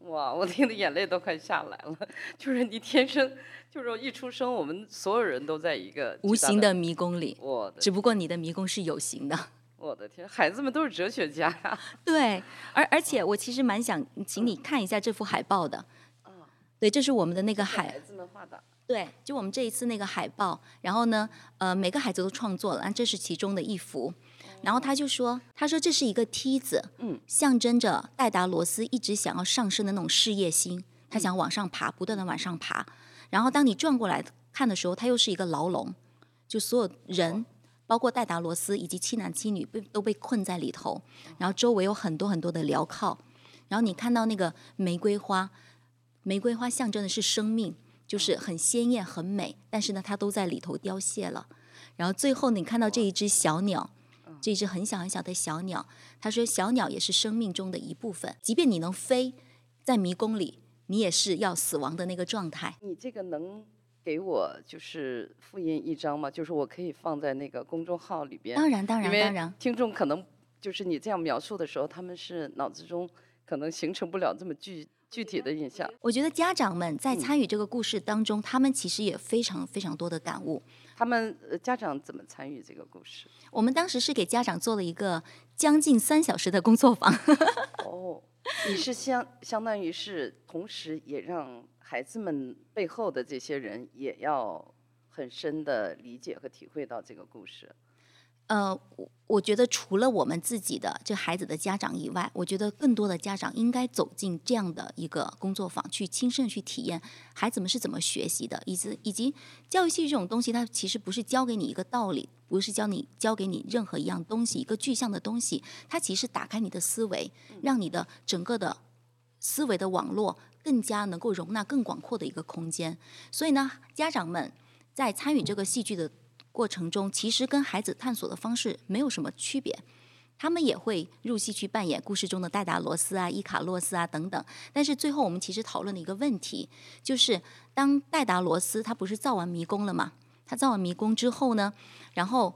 哇，我听的眼泪都快下来了。就是你天生，就是一出生，我们所有人都在一个无形的迷宫里，我只不过你的迷宫是有形的。我的天，孩子们都是哲学家呀！对，而而且我其实蛮想请你看一下这幅海报的。对，这是我们的那个海孩子们画的，对，就我们这一次那个海报，然后呢，呃，每个孩子都创作了，这是其中的一幅。然后他就说，他说这是一个梯子，嗯，象征着戴达罗斯一直想要上升的那种事业心，他想往上爬，不断的往上爬。然后当你转过来看的时候，它又是一个牢笼，就所有人，包括戴达罗斯以及七男七女被都被困在里头，然后周围有很多很多的镣铐。然后你看到那个玫瑰花，玫瑰花象征的是生命。就是很鲜艳、很美，但是呢，它都在里头凋谢了。然后最后你看到这一只小鸟，这只很小很小的小鸟，他说小鸟也是生命中的一部分，即便你能飞，在迷宫里，你也是要死亡的那个状态。你这个能给我就是复印一张吗？就是我可以放在那个公众号里边。当然，当然，当然，听众可能就是你这样描述的时候，他们是脑子中可能形成不了这么具具体的印象。我觉得家长们在嗯参与这个故事当中，他们其实也非常非常多的感悟。他们呃家长怎么参与这个故事？我们当时是给家长做了一个将近三小时的工作坊。哦，你是相相当于是同时也让孩子们背后的这些人也要很深的理解和体会到这个故事。呃，我我觉得除了我们自己的这孩子的家长以外，我觉得更多的家长应该走进这样的一个工作坊，去亲身去体验孩子们是怎么学习的，以及以及教育戏剧这种东西，它其实不是教给你一个道理，不是教你教给你任何一样东西，一个具象的东西，它其实打开你的思维，让你的整个的思维的网络更加能够容纳更广阔的一个空间。所以呢，家长们在参与这个戏剧的过程中，其实跟孩子探索的方式没有什么区别。他们也会入戏去扮演故事中的戴达罗斯啊、伊卡洛斯啊等等。但是最后我们其实讨论的一个问题，就是当戴达罗斯他不是造完迷宫了嘛？他造完迷宫之后呢，然后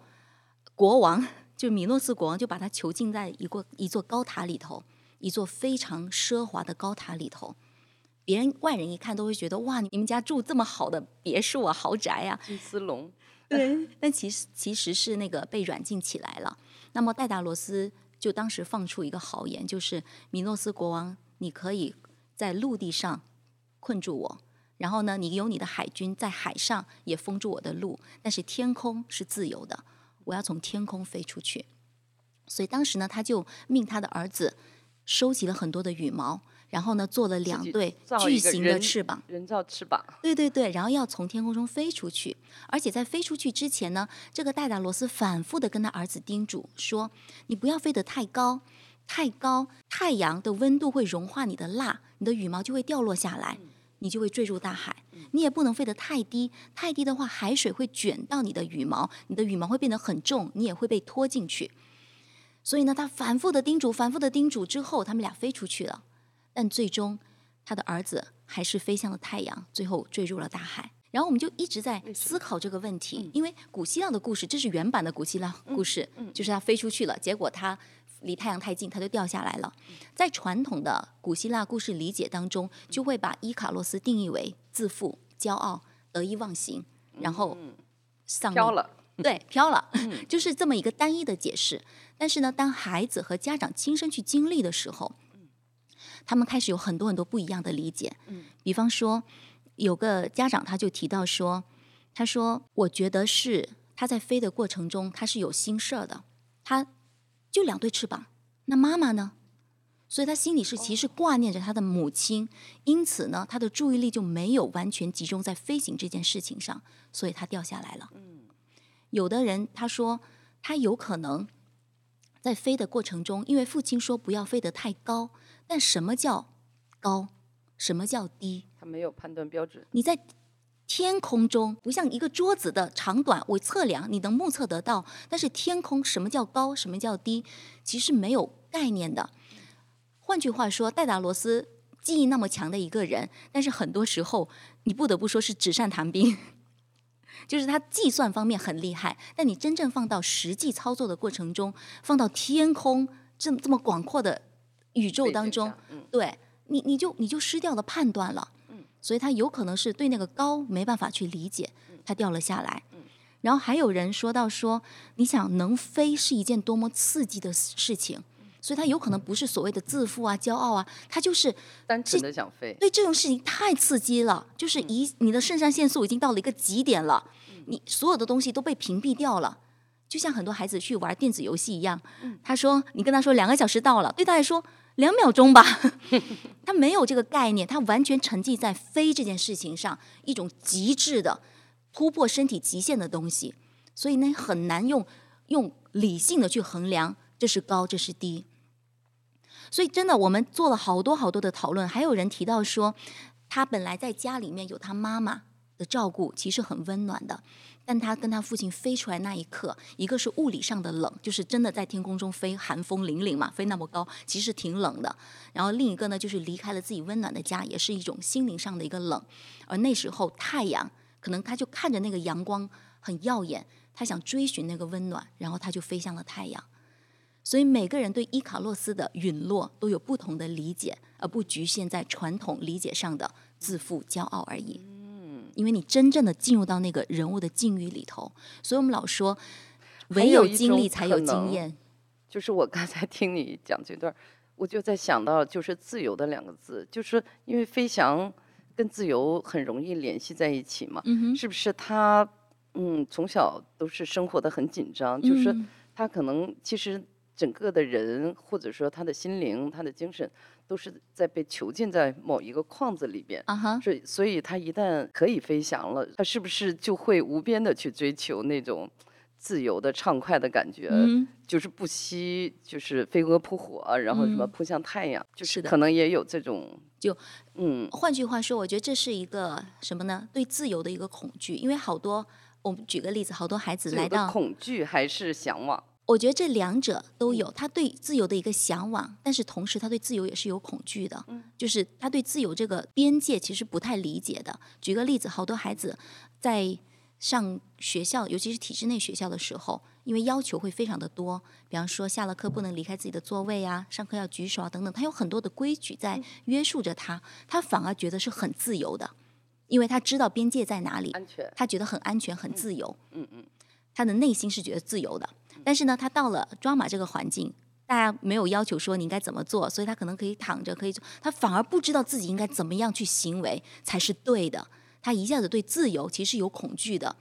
国王 就米诺斯国王就把他囚禁在一个一座高塔里头，一座非常奢华的高塔里头。别人外人一看都会觉得哇，你们家住这么好的别墅啊、豪宅啊。金丝笼，对，但其实其实是那个被软禁起来了。那么戴达罗斯就当时放出一个豪言，就是米诺斯国王，你可以在陆地上困住我，然后呢，你有你的海军在海上也封住我的路，但是天空是自由的，我要从天空飞出去。所以当时呢，他就命他的儿子收集了很多的羽毛。然后呢，做了两对巨型的翅膀，人造翅膀。对对对，然后要从天空中飞出去。而且在飞出去之前呢，这个戴达罗斯反复的跟他儿子叮嘱说：“你不要飞得太高，太高，太阳的温度会融化你的蜡，你的羽毛就会掉落下来，你就会坠入大海。你也不能飞得太低，太低的话，海水会卷到你的羽毛，你的羽毛会变得很重，你也会被拖进去。所以呢，他反复的叮嘱，反复的叮嘱之后，他们俩飞出去了。”但最终，他的儿子还是飞向了太阳，最后坠入了大海。然后我们就一直在思考这个问题，因为古希腊的故事，这是原版的古希腊故事，就是他飞出去了，结果他离太阳太近，他就掉下来了。在传统的古希腊故事理解当中，就会把伊卡洛斯定义为自负、骄傲、得意忘形，然后丧飘了，对，飘了，就是这么一个单一的解释。但是呢，当孩子和家长亲身去经历的时候，他们开始有很多很多不一样的理解，嗯，比方说有个家长他就提到说，他说我觉得是他在飞的过程中他是有心事儿的，他就两对翅膀，那妈妈呢？所以他心里是其实挂念着他的母亲，因此呢，他的注意力就没有完全集中在飞行这件事情上，所以他掉下来了。嗯，有的人他说他有可能在飞的过程中，因为父亲说不要飞得太高。但什么叫高？什么叫低？它没有判断标准。你在天空中，不像一个桌子的长短，我测量你能目测得到。但是天空，什么叫高？什么叫低？其实没有概念的。换句话说，戴达罗斯记忆那么强的一个人，但是很多时候你不得不说是纸上谈兵，就是他计算方面很厉害，但你真正放到实际操作的过程中，放到天空这这么广阔的。宇宙当中，对你，你就你就失掉了判断了，所以他有可能是对那个高没办法去理解，他掉了下来。然后还有人说到说，你想能飞是一件多么刺激的事情，所以他有可能不是所谓的自负啊、骄傲啊，他就是单纯的想飞。对这种事情太刺激了，就是一你的肾上腺素已经到了一个极点了，你所有的东西都被屏蔽掉了。就像很多孩子去玩电子游戏一样，他说你跟他说两个小时到了，对他来说。两秒钟吧，他没有这个概念，他完全沉浸在飞这件事情上，一种极致的突破身体极限的东西，所以呢很难用用理性的去衡量这是高这是低。所以真的，我们做了好多好多的讨论，还有人提到说，他本来在家里面有他妈妈的照顾，其实很温暖的。但他跟他父亲飞出来那一刻，一个是物理上的冷，就是真的在天空中飞，寒风凛凛嘛，飞那么高，其实挺冷的。然后另一个呢，就是离开了自己温暖的家，也是一种心灵上的一个冷。而那时候太阳，可能他就看着那个阳光很耀眼，他想追寻那个温暖，然后他就飞向了太阳。所以每个人对伊卡洛斯的陨落都有不同的理解，而不局限在传统理解上的自负骄傲而已。因为你真正的进入到那个人物的境遇里头，所以我们老说，唯有经历才有经验。就是我刚才听你讲这段，我就在想到，就是“自由”的两个字，就是因为飞翔跟自由很容易联系在一起嘛。嗯是不是他嗯从小都是生活的很紧张，就是他可能其实整个的人或者说他的心灵、他的精神。都是在被囚禁在某一个框子里边，啊哈，所以所以他一旦可以飞翔了，他是不是就会无边的去追求那种自由的畅快的感觉？嗯，就是不惜就是飞蛾扑火，然后什么扑向太阳，就是可能也有这种就嗯，换句话说，我觉得这是一个什么呢？对自由的一个恐惧，因为好多我们举个例子，好多孩子来到恐惧还是向往。我觉得这两者都有，他对自由的一个向往，但是同时他对自由也是有恐惧的，就是他对自由这个边界其实不太理解的。举个例子，好多孩子在上学校，尤其是体制内学校的时候，因为要求会非常的多，比方说下了课不能离开自己的座位啊，上课要举手啊等等，他有很多的规矩在约束着他，他反而觉得是很自由的，因为他知道边界在哪里，安全。他觉得很安全、很自由。嗯嗯，他的内心是觉得自由的，但是呢，他到了抓马这个环境，大家没有要求说你应该怎么做，所以他可能可以躺着，可以做，他反而不知道自己应该怎么样去行为才是对的。他一下子对自由其实有恐惧的，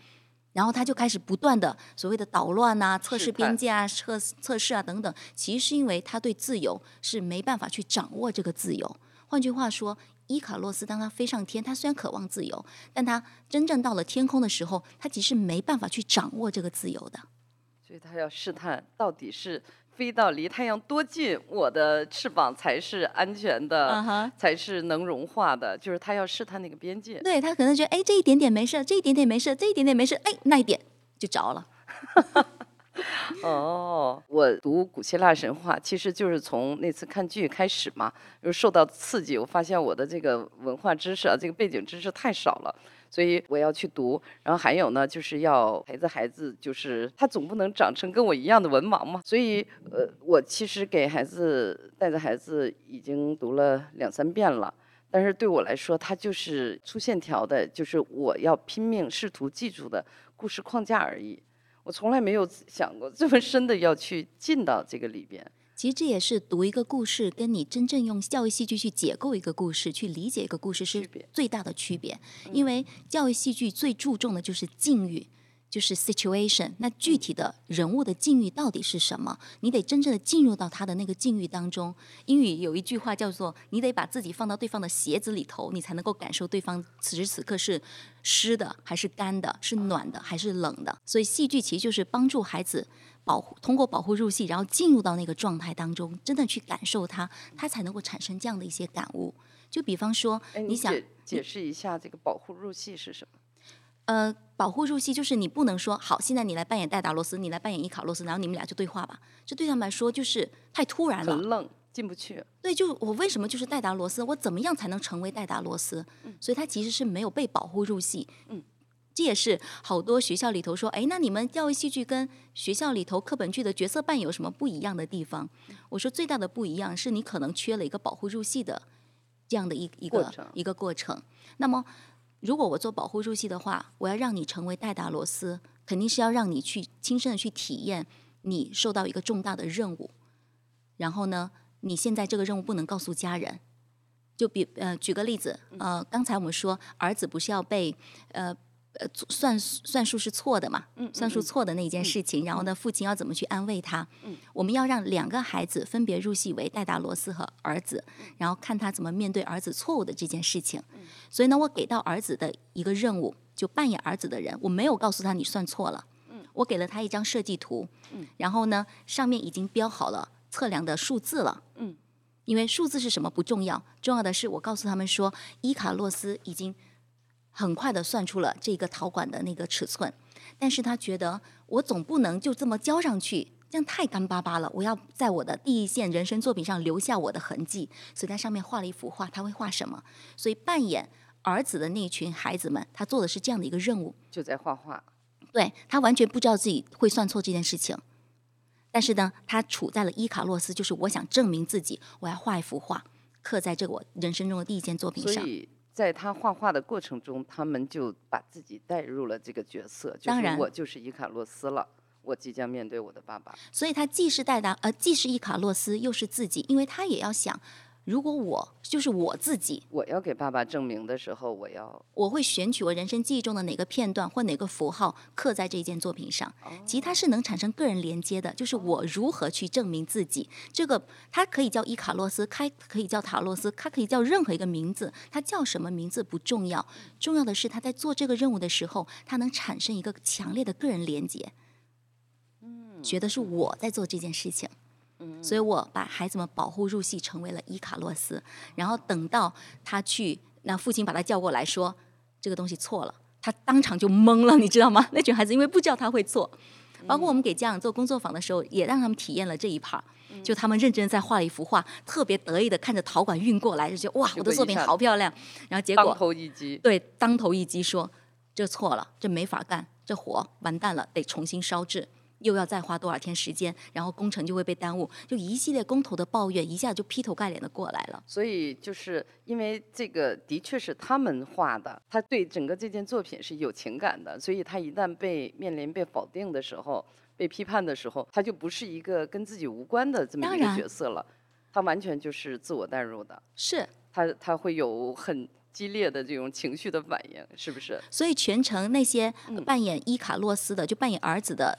然后他就开始不断的所谓的捣乱啊、测试边界啊、测测试啊等等，其实是因为他对自由是没办法去掌握这个自由。换句话说，伊卡洛斯当他飞上天，他虽然渴望自由，但他真正到了天空的时候，他其实没办法去掌握这个自由的。所以他要试探到底是飞到离太阳多近，我的翅膀才是安全的才是能融化的，就是他要试探那个边界。对他可能觉得，哎，这一点点没事，这一点点没事，这一点点没事，哎，那一点就着了。哦，我读古希腊神话，其实就是从那次看剧开始嘛，就受到刺激，我发现我的这个文化知识啊，这个背景知识太少了，所以我要去读。然后还有呢，就是要孩子孩子，就是他总不能长成跟我一样的文盲嘛，所以呃，我其实给孩子带着孩子已经读了两三遍了。但是对我来说，它就是粗线条的，就是我要拼命试图记住的故事框架而已。我从来没有想过这么深的要去进到这个里边。其实这也是读一个故事，跟你真正用教育戏剧去解构一个故事、去理解一个故事是最大的区别。因为教育戏剧最注重的就是境遇，就是 situation。那具体的人物的境遇到底是什么？你得真正的进入到他的那个境遇当中。英语有一句话叫做：“你得把自己放到对方的鞋子里头，你才能够感受对方此时此刻是湿的还是干的，是暖的还是冷的。”所以戏剧其实就是帮助孩子。保护通过保护入戏，然后进入到那个状态当中，真的去感受它，他才能够产生这样的一些感悟。就比方说，哎，你想解解释一下这个保护入戏是什么？呃，保护入戏就是你不能说好，现在你来扮演戴达罗斯，你来扮演伊卡洛斯，然后你们俩就对话吧。这对他们来说就是太突然了很。愣，进不去。对，就我为什么就是戴达罗斯？我怎么样才能成为戴达罗斯？所以他其实是没有被保护入戏。嗯，这也是好多学校里头说，哎，那你们教育戏剧跟学校里头课本剧的角色扮演有什么不一样的地方？我说最大的不一样是你可能缺了一个保护入戏的这样的一一个一个过程。那么，如果我做保护入戏的话，我要让你成为戴达罗斯，肯定是要让你去亲身的去体验你受到一个重大的任务，然后呢，你现在这个任务不能告诉家人。就比呃，举个例子，呃，刚才我们说儿子不是要被呃呃算算术是错的嘛，嗯算术错的那一件事情，然后呢，父亲要怎么去安慰他？我们要让两个孩子分别入戏为戴达罗斯和儿子，然后看他怎么面对儿子错误的这件事情。所以呢，我给到儿子的一个任务，就扮演儿子的人，我没有告诉他你算错了，我给了他一张设计图，然后呢，上面已经标好了测量的数字了，嗯，因为数字是什么不重要，重要的是我告诉他们说，伊卡洛斯已经很快的算出了这个陶管的那个尺寸，但是他觉得我总不能就这么交上去。这样太干巴巴了，我要在我的第一线人生作品上留下我的痕迹，所以在上面画了一幅画。他会画什么？所以扮演儿子的那群孩子们，他做的是这样的一个任务。就在画画。对他完全不知道自己会算错这件事情，但是呢，他处在了伊卡洛斯，就是我想证明自己，我要画一幅画，刻在这个我人生中的第一件作品上。所以在他画画的过程中，他们就把自己带入了这个角色，就是当然我就是伊卡洛斯了，我即将面对我的爸爸。所以他既是戴达，呃，既是伊卡洛斯，又是自己，因为他也要想，如果我就是我自己，我要给爸爸证明的时候，我要我会选取我人生记忆中的哪个片段或哪个符号刻在这件作品上。其实它是能产生个人连接的，就是我如何去证明自己。这个它可以叫伊卡洛斯，它可以叫塔洛斯，它可以叫任何一个名字，它叫什么名字不重要，重要的是他在做这个任务的时候，他能产生一个强烈的个人连接。嗯觉得是我在做这件事情。所以我把孩子们保护入戏，成为了伊卡洛斯。然后等到他去，那父亲把他叫过来说这个东西错了，他当场就懵了，你知道吗？那群孩子因为不知道他会错，包括我们给家长做工作坊的时候，也让他们体验了这一 part。就他们认真在画了一幅画，特别得意的看着陶管运过来，就觉得哇，我的作品好漂亮。然后结果当头一击，对，当头一击说这错了，这没法干，这活完蛋了，得重新烧制，又要再花多少天时间，然后工程就会被耽误，就一系列工头的抱怨，一下就劈头盖脸的过来了。所以就是因为这个的确是他们画的，他对整个这件作品是有情感的，所以他一旦被面临被否定的时候。被批判的时候，他就不是一个跟自己无关的这么一个角色了，他完全就是自我代入的，是他他会有很激烈的这种情绪的反应，是不是？所以全程那些扮演伊卡洛斯的，就扮演儿子的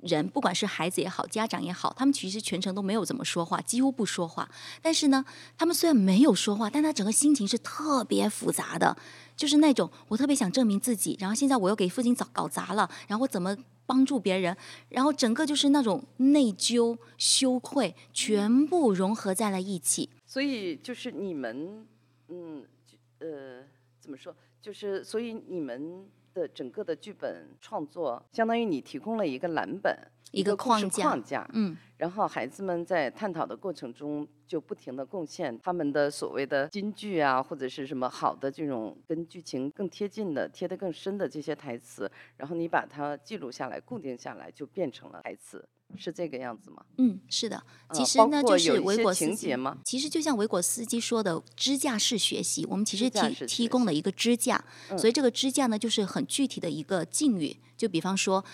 人，不管是孩子也好，家长也好，他们其实全程都没有怎么说话，几乎不说话。但是呢，他们虽然没有说话，但他整个心情是特别复杂的，就是那种我特别想证明自己，然后现在我又给父亲搞搞砸了，然后我怎么？帮助别人，然后整个就是那种内疚、羞愧，全部融合在了一起。所以就是你们，嗯，呃，怎么说？就是所以你们的整个的剧本创作，相当于你提供了一个蓝本。一个框架，框架，嗯，然后孩子们在探讨的过程中，就不停的贡献他们的所谓的金句啊，或者是什么好的这种跟剧情更贴近的、贴得更深的这些台词，然后你把它记录下来、固定下来，就变成了台词，是这个样子吗？嗯，是的。其实呢，就是维果斯基吗？其实就像维果斯基说的，支架式学习，我们其实提提供了一个支架，所以这个支架呢，就是很具体的一个境遇，就比方说。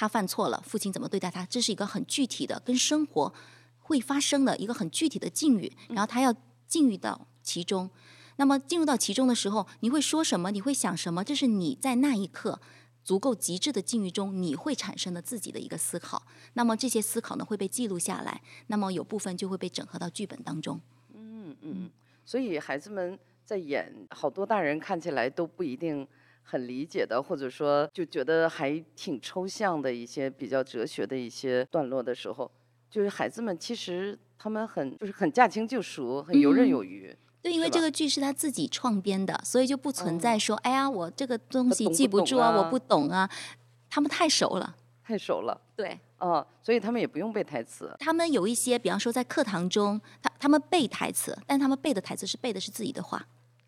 他犯错了，父亲怎么对待他？这是一个很具体的，跟生活会发生的一个很具体的境遇。然后他要进入到其中，那么进入到其中的时候，你会说什么？你会想什么？这是你在那一刻足够极致的境遇中，你会产生的自己的一个思考。那么这些思考呢，会被记录下来。那么有部分就会被整合到剧本当中。嗯嗯，所以孩子们在演，好多大人看起来都不一定。很理解的，或者说就觉得还挺抽象的一些比较哲学的一些段落的时候，就是孩子们其实他们很就是很驾轻就熟，很游刃有余。对，因为这个剧是他自己创编的，所以就不存在说哎呀我这个东西记不住啊，我不懂啊，他们太熟了，太熟了。对，哦，所以他们也不用背台词。他们有一些，比方说在课堂中，他他们背台词，但他们背的台词是背的是自己的话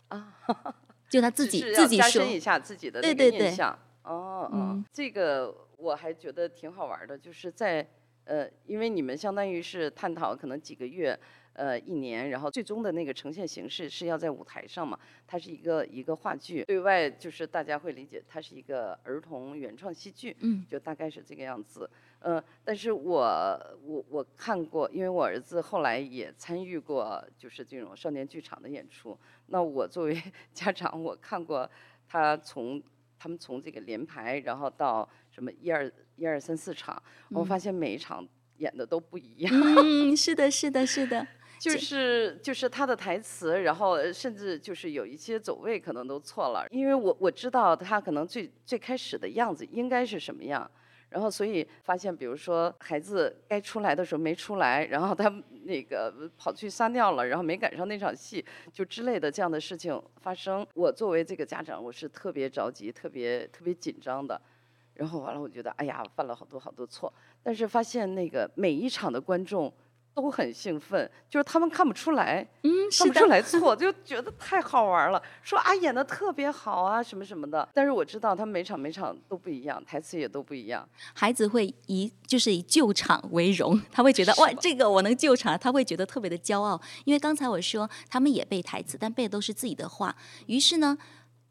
啊。就他自己 自己说一下自己的对对印象哦嗯，这个我还觉得挺好玩的，就是在呃，因为你们相当于是探讨可能几个月呃一年，然后最终的那个呈现形式是要在舞台上嘛，它是一个一个话剧，对外就是大家会理解它是一个儿童原创戏剧，嗯，就大概是这个样子。嗯，但是我我我看过，因为我儿子后来也参与过，就是这种少年剧场的演出。那我作为 家长，我看过他从他们从这个连排，然后到什么一二一二三四场，我发现每一场演的都不一样。嗯，是的，是的，是的，就是就是他的台词，然后甚至就是有一些走位可能都错了，因为我我知道他可能最最开始的样子应该是什么样。然后，所以发现，比如说孩子该出来的时候没出来，然后他那个跑去撒尿了，然后没赶上那场戏，就之类的这样的事情发生。我作为这个家长，我是特别着急、特别特别紧张的。然后完了，我觉得哎呀，犯了好多好多错。但是发现那个每一场的观众。都很兴奋，就是他们看不出来，嗯，看不出来 错，就觉得太好玩了。说啊，演的特别好啊，什么什么的。但是我知道他们每场每场都不一样，台词也都不一样。孩子会以就是以救场为荣，他会觉得哇，这个我能救场，他会觉得特别的骄傲。因为刚才我说他们也背台词，但背的都是自己的话。于是呢。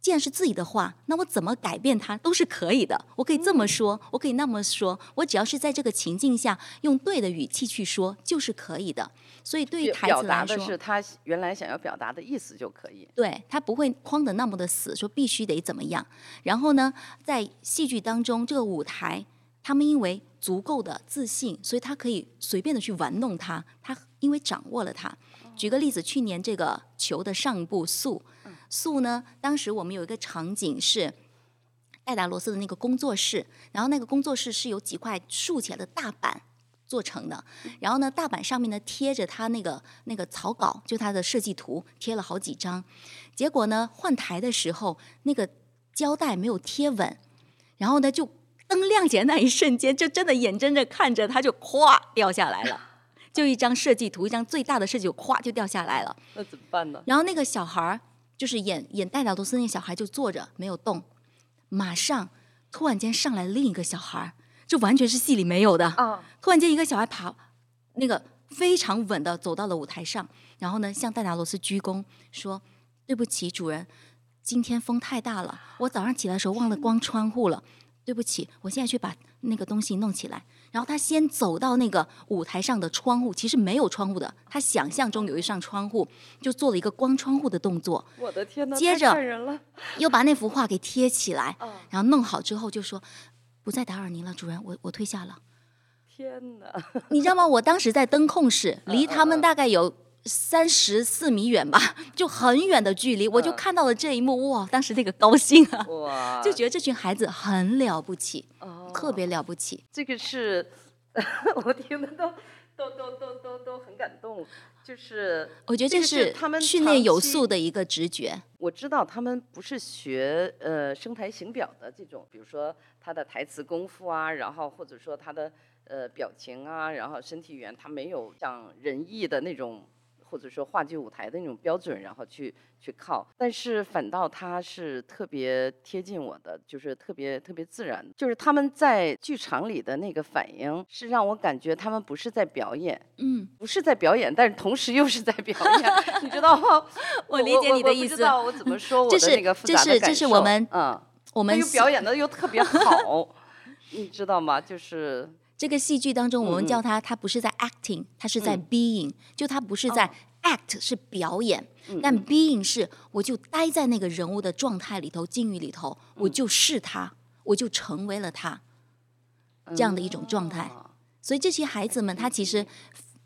既然是自己的话，那我怎么改变它都是可以的。我可以这么说，我可以那么说，我只要是在这个情境下用对的语气去说，就是可以的。所以对于台子来说，是他原来想要表达的意思就可以。对他不会框的那么的死，说必须得怎么样。然后呢，在戏剧当中，这个舞台，他们因为足够的自信，所以他可以随便的去玩弄它。他因为掌握了它。举个例子，去年这个球的上部素。素呢？当时我们有一个场景是戴达罗斯的那个工作室，然后那个工作室是由几块竖起来的大板做成的，然后呢，大板上面呢贴着他那个那个草稿，就他的设计图，贴了好几张。结果呢，换台的时候那个胶带没有贴稳，然后呢就灯亮起来那一瞬间，就真的眼睁睁看着它就咵掉下来了，就一张设计图，一张最大的设计图，咵就掉下来了。那怎么办呢？然后那个小孩儿，就是演演戴达罗斯那个小孩就坐着没有动，马上突然间上来另一个小孩儿，这完全是戏里没有的。啊，突然间一个小孩爬，那个非常稳的走到了舞台上，然后呢向戴达罗斯鞠躬说：“对不起，主人，今天风太大了，我早上起来的时候忘了关窗户了。对不起，我现在去把那个东西弄起来。”然后他先走到那个舞台上的窗户，其实没有窗户的，他想象中有一扇窗户，就做了一个关窗户的动作，我的天哪，太接着感人了。又把那幅画给贴起来，啊，然后弄好之后就说：“不再打扰您了，主人，我我退下了。”天哪，你知道吗？我当时在灯控室，离他们大概有三十四米远吧，就很远的距离，我就嗯看到了这一幕，哇！当时那个高兴啊，哇，就觉得这群孩子很了不起，哦特别了不起。这个是，我听的都都都都都都很感动。就是我觉得这是他们训练有素的一个直觉。我知道他们不是学呃声台形表的这种，比如说他的台词功夫啊，然后或者说他的呃表情啊，然后身体语言，他没有像人艺的那种。或者说话剧舞台的那种标准，然后去去靠，但是反倒他是特别贴近我的，就是特别特别自然，就是他们在剧场里的那个反应，是让我感觉他们不是在表演，嗯，不是在表演，但是同时又是在表演，你知道吗？我理解你的意思我不知道我怎么说我这是的那个复这是这杂的感受是我们嗯，我。们又表演的又特别好，你知道吗？就是这个戏剧当中，我们嗯叫它，它不是在 acting，它是在嗯。being，就它不是在哦。act 是表演，嗯但 being 是我就待在那个人物的状态里头、境遇里头，我就是他，我就成为了他，这样的一种状态。哦所以这些孩子们，他其实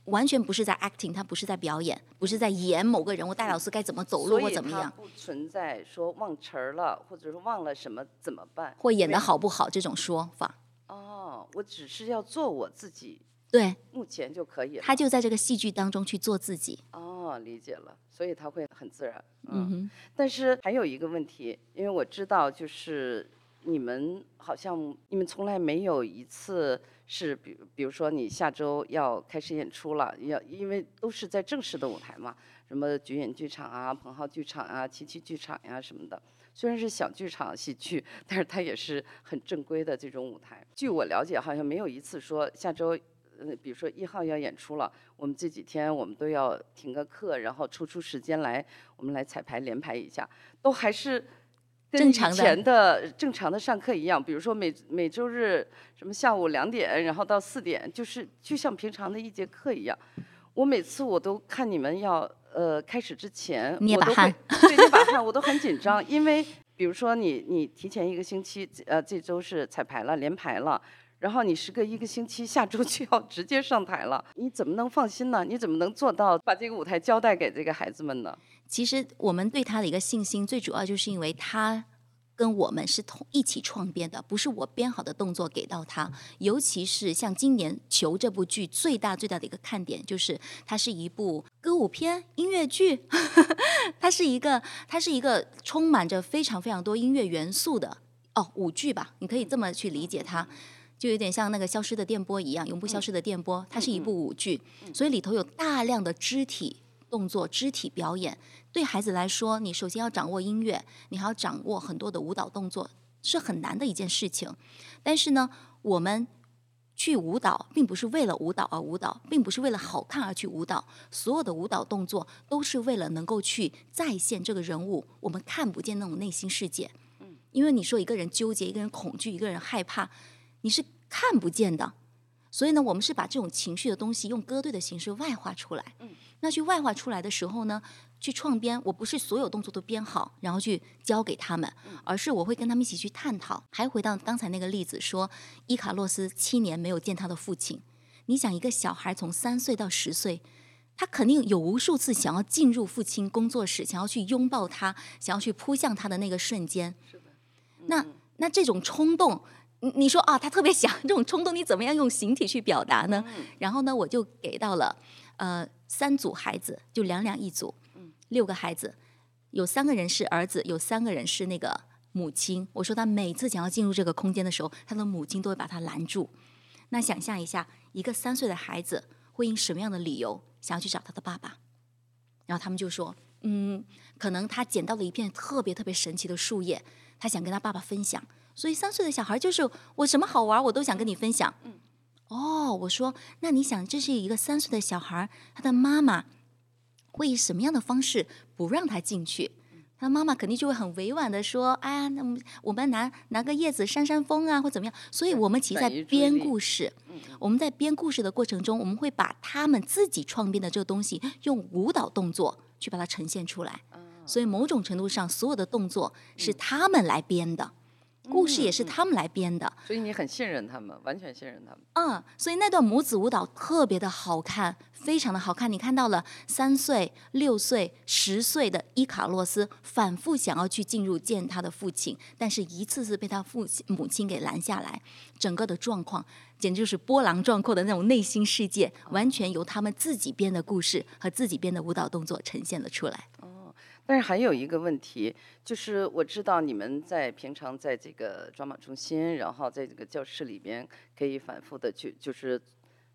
完全不是在 acting，他不是在表演，不是在演某个人物戴老师该怎么走路或怎么样，不存在说忘词儿了，或者是忘了什么怎么办？或演的好不好这种说法。哦，我只是要做我自己，对目前就可以了。他就在这个戏剧当中去做自己。哦，理解了，所以他会很自然。嗯哼，但是还有一个问题，因为我知道，就是你们好像你们从来没有一次是比比如说你下周要开始演出了，要因为都是在正式的舞台嘛，什么菊演剧场啊、彭浩剧场啊、七七剧场呀、什么的。虽然是小剧场喜剧，但是它也是很正规的这种舞台。据我了解，好像没有一次说下周，呃，比如说一号要演出了，我们这几天我们都要停个课，然后抽出时间来，我们来彩排连排一下，都还是跟以正常的前的正常的上课一样。比如说每每周日什么下午两点，然后到四点，就是就像平常的一节课一样。我每次我都看你们要呃开始之前，捏把汗对，捏把汗，我都很紧张，因为比如说你你提前一个星期，呃，这周是彩排了，连排了。然后你时隔一个星期，下周就要直接上台了，你怎么能放心呢？你怎么能做到把这个舞台交代给这个孩子们呢？其实我们对他的一个信心，最主要就是因为他跟我们是同一起创编的，不是我编好的动作给到他。尤其是像今年《球》这部剧，最大最大的一个看点就是它是一部歌舞片、音乐剧，它是一个它是一个充满着非常非常多音乐元素的哦舞剧吧，你可以这么去理解它。就有点像那个消失的电波一样，永不消失的电波，它是一部舞剧，所以里头有大量的肢体动作、肢体表演。对孩子来说，你首先要掌握音乐，你还要掌握很多的舞蹈动作，是很难的一件事情。但是呢，我们去舞蹈，并不是为了舞蹈而舞蹈，并不是为了好看而去舞蹈。所有的舞蹈动作都是为了能够去再现这个人物我们看不见那种内心世界。因为你说一个人纠结，一个人恐惧，一个人害怕，你是看不见的。所以呢，我们是把这种情绪的东西用歌队的形式外化出来。那去外化出来的时候呢，去创编，我不是所有动作都编好，然后去教给他们，而是我会跟他们一起去探讨。还回到刚才那个例子，说伊卡洛斯七年没有见他的父亲，你想一个小孩从三岁到十岁。他肯定有无数次想要进入父亲工作室，想要去拥抱他，想要去扑向他的那个瞬间。那那这种冲动，你你说啊，他特别想这种冲动，你怎么样用形体去表达呢？然后呢，我就给到了呃三组孩子，就两两一组，六个孩子，有三个人是儿子，有三个人是那个母亲。我说他每次想要进入这个空间的时候，他的母亲都会把他拦住。那想象一下，一个三岁的孩子会因什么样的理由想要去找他的爸爸？然后他们就说：“嗯，可能他捡到了一片特别特别神奇的树叶，他想跟他爸爸分享。所以三岁的小孩就是我什么好玩我都想跟你分享。”嗯，哦，我说，那你想，这是一个三岁的小孩，他的妈妈会以什么样的方式不让他进去？他妈妈肯定就会很委婉的说：“哎呀，那我们拿拿个叶子扇扇风啊，或怎么样？”所以，我们其实在编故事。我们在编故事的过程中，我们会把他们自己创编的这个东西，用舞蹈动作去把它呈现出来。所以，某种程度上，所有的动作是他们来编的。故事也是他们来编的，所以你很信任他们，完全信任他们。嗯，所以那段母子舞蹈特别的好看，非常的好看。你看到了三岁、六岁、十岁的伊卡洛斯反复想要去进入见他的父亲，但是一次次被他父亲母亲给拦下来。整个的状况简直就是波澜壮阔的那种内心世界，完全由他们自己编的故事和自己编的舞蹈动作呈现了出来。但是还有一个问题，就是我知道你们在平常在这个抓马中心，然后在这个教室里边可以反复的去就是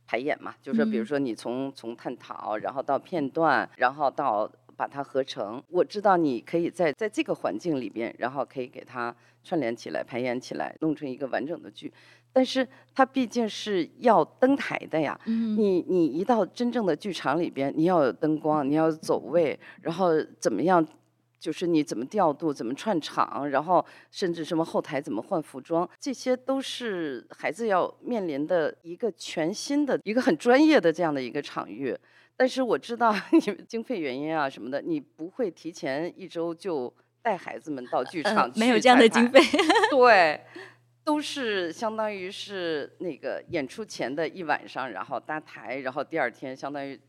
排演嘛，就是比如说你从从探讨，然后到片段，然后到把它合成。我知道你可以在在这个环境里边，然后可以给它串联起来、排演起来，弄成一个完整的剧。但是它毕竟是要登台的呀，你你一到真正的剧场里边，你要有灯光，你要走位，然后怎么样，就是你怎么调度，怎么串场，然后甚至什么后台怎么换服装，这些都是孩子要面临的一个全新的、一个很专业的这样的一个场域。但是我知道 你们经费原因啊什么的，你不会提前一周就带孩子们到剧场去，没有这样的经费，对。都是相当于是那个演出前的一晚上，然后搭台，然后第二天相当于，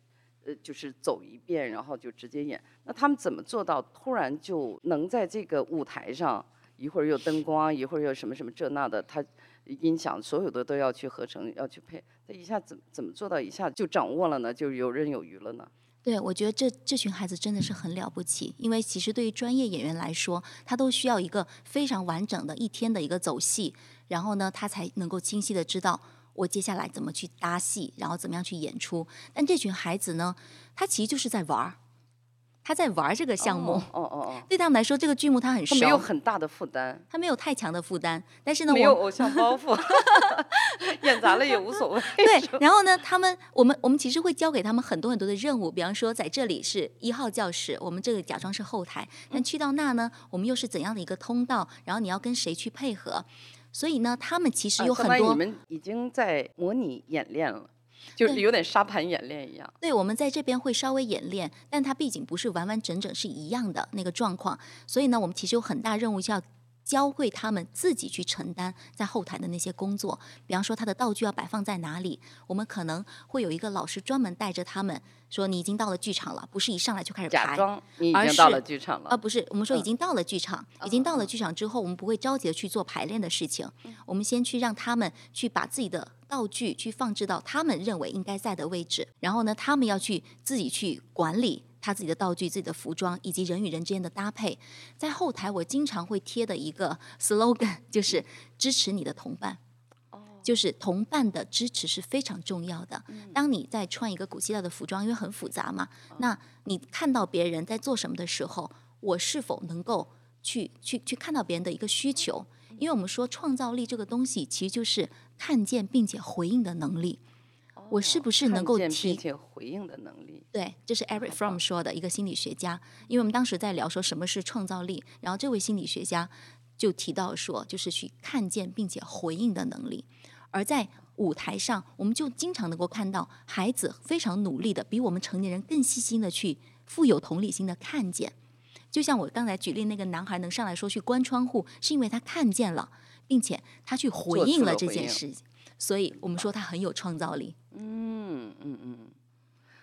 就是走一遍，然后就直接演。那他们怎么做到突然就能在这个舞台上，一会儿又灯光，一会儿又什么什么这那的，他音响所有的都要去合成，要去配，他一下怎怎么做到一下就掌握了呢？就游刃有余了呢？对，我觉得这这群孩子真的是很了不起，因为其实对于专业演员来说，他都需要一个非常完整的一天的一个走戏，然后呢，他才能够清晰的知道我接下来怎么去搭戏，然后怎么样去演出。但这群孩子呢，他其实就是在玩儿。他在玩这个项目，哦哦哦，对他们来说，这个剧目他很熟，没有很大的负担，他没有太强的负担，但是呢，没有偶像包袱，演砸了也无所谓。对，然后呢，他们我们我们其实会交给他们很多很多的任务，比方说在这里是一号教室，我们这个假装是后台，但去到那呢，我们又是怎样的一个通道？然后你要跟谁去配合？所以呢，他们其实有很多，你们已经在模拟演练了。就是有点沙盘演练一样。对，我们在这边会稍微演练，但它毕竟不是完完整整是一样的那个状况，所以呢，我们其实有很大任务需要。教会他们自己去承担在后台的那些工作，比方说他的道具要摆放在哪里，我们可能会有一个老师专门带着他们，说你已经到了剧场了，不是一上来就开始假装你已经到了剧场了，啊不是，我们说已经到了剧场，已经到了剧场之后，我们不会着急的去做排练的事情，我们先去让他们去把自己的道具去放置到他们认为应该在的位置，然后呢，他们要去自己去管理。他自己的道具、自己的服装以及人与人之间的搭配，在后台我经常会贴的一个 slogan 就是支持你的同伴。就是同伴的支持是非常重要的。当你在穿一个古希腊的服装，因为很复杂嘛，那你看到别人在做什么的时候，我是否能够去去去看到别人的一个需求？因为我们说创造力这个东西，其实就是看见并且回应的能力。我是不是能够提且回应的能力？对，这是 Eric Fromm 说的一个心理学家。因为我们当时在聊说什么是创造力，然后这位心理学家就提到说，就是去看见并且回应的能力。而在舞台上，我们就经常能够看到孩子非常努力的，比我们成年人更细心的去富有同理心的看见。就像我刚才举例那个男孩能上来说去关窗户，是因为他看见了，并且他去回应了这件事情。所以我们说他很有创造力。嗯嗯嗯，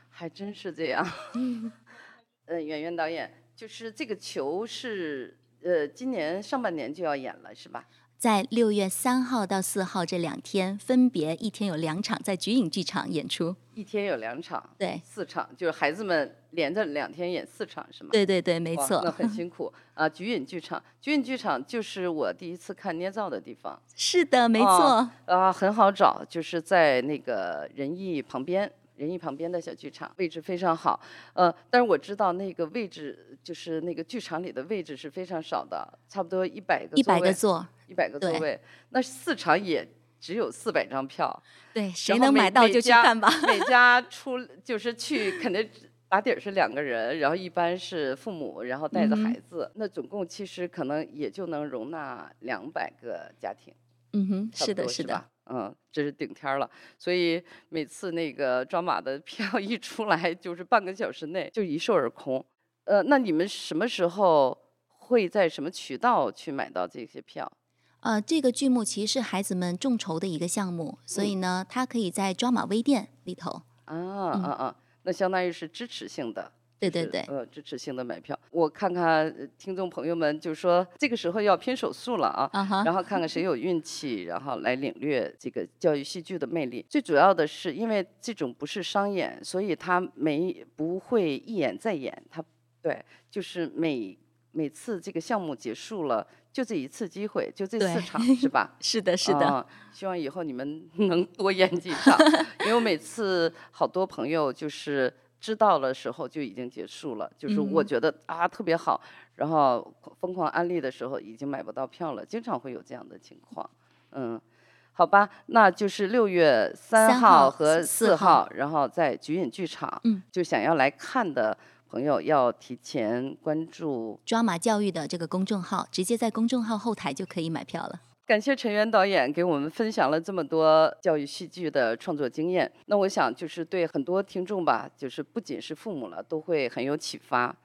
还真是这样。嗯，圆圆导演，就是这个球是呃今年上半年就要演了，是吧？在六月三号到四号这两天，分别一天有两场在菊影剧场演出。一天有两场，对，四场，就是孩子们连着两天演四场，是吗？对对对，没错那，很 辛苦啊。菊影剧场，菊影剧场就是我第一次看捏造的地方是的，没错。哦啊，很好找，就是在那个仁义旁边。仁义旁边的小剧场位置非常好，呃，但是我知道那个位置就是那个剧场里的位置是非常少的，差不多一百个一百个座，一百个座位，那四场也只有四百张票，对，谁能买到就去看吧。每 家出就是去，肯定打底儿是两个人，然后一般是父母，然后带着孩子，那总共其实可能也就能容纳两百个家庭，嗯哼，是的，是的？嗯，这是顶天儿了。所以每次那个抓马的票 一出来，就是半个小时内就一售而空。呃，那你们什么时候会在什么渠道去买到这些票？呃，这个剧目其实是孩子们众筹的一个项目，所嗯以呢，它可以在抓马微店里头。啊啊啊！那相当于是支持性的。对对对，呃，支持性的买票。我看看呃听众朋友们就说，这个时候要拼手速了啊。然后看看谁有运气，然后来领略这个教育戏剧的魅力。最主要的是，因为这种不是商演，所以他没不会一演再演，他对，就是每每次这个项目结束了，就这一次机会，就这四场，是吧？是的，是的，啊希望以后你们 能多演几场，因为我每次好多朋友就是知道了时候就已经结束了，就是我嗯。觉得啊特别好，然后疯狂安利的时候已经买不到票了，经常会有这样的情况。嗯，好吧，那就是六月三三号号和四四号号，然后在菊影剧场，嗯，就想要来看的朋友要提前关注抓马教育的这个公众号，直接在公众号后台就可以买票了。感谢陈元导演给我们分享了这么多教育戏剧的创作经验。那我想就是对很多听众吧，就是不仅是父母了，都会很有启发。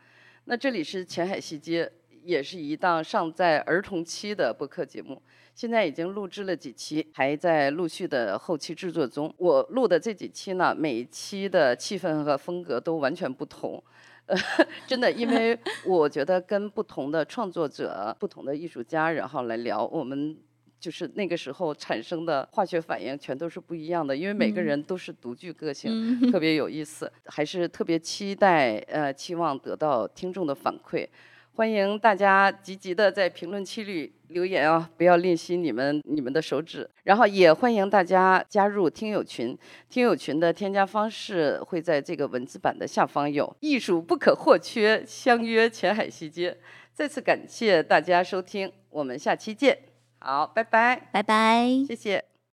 那这里是前海西街，也是一档尚在儿童期的播客节目，现在已经录制了几期，还在陆续的后期制作中。我录的这几期呢，每一期的气氛和风格都完全不同。呃，真的，因为我觉得跟不同的创作者、不同的艺术家，然后来聊，我们就是那个时候产生的化学反应全都是不一样的，因为每个嗯人都是独具个性，嗯，特别有意思，还是特别期待呃，期望得到听众的反馈。欢迎大家积极的在评论区里留言啊，不要吝惜你们你们的手指。然后也欢迎大家加入听友群，听友群的添加方式会在这个文字版的下方有。艺术不可或缺，相约前海西街。再次感谢大家收听，我们下期见。好，拜拜，拜拜。谢谢。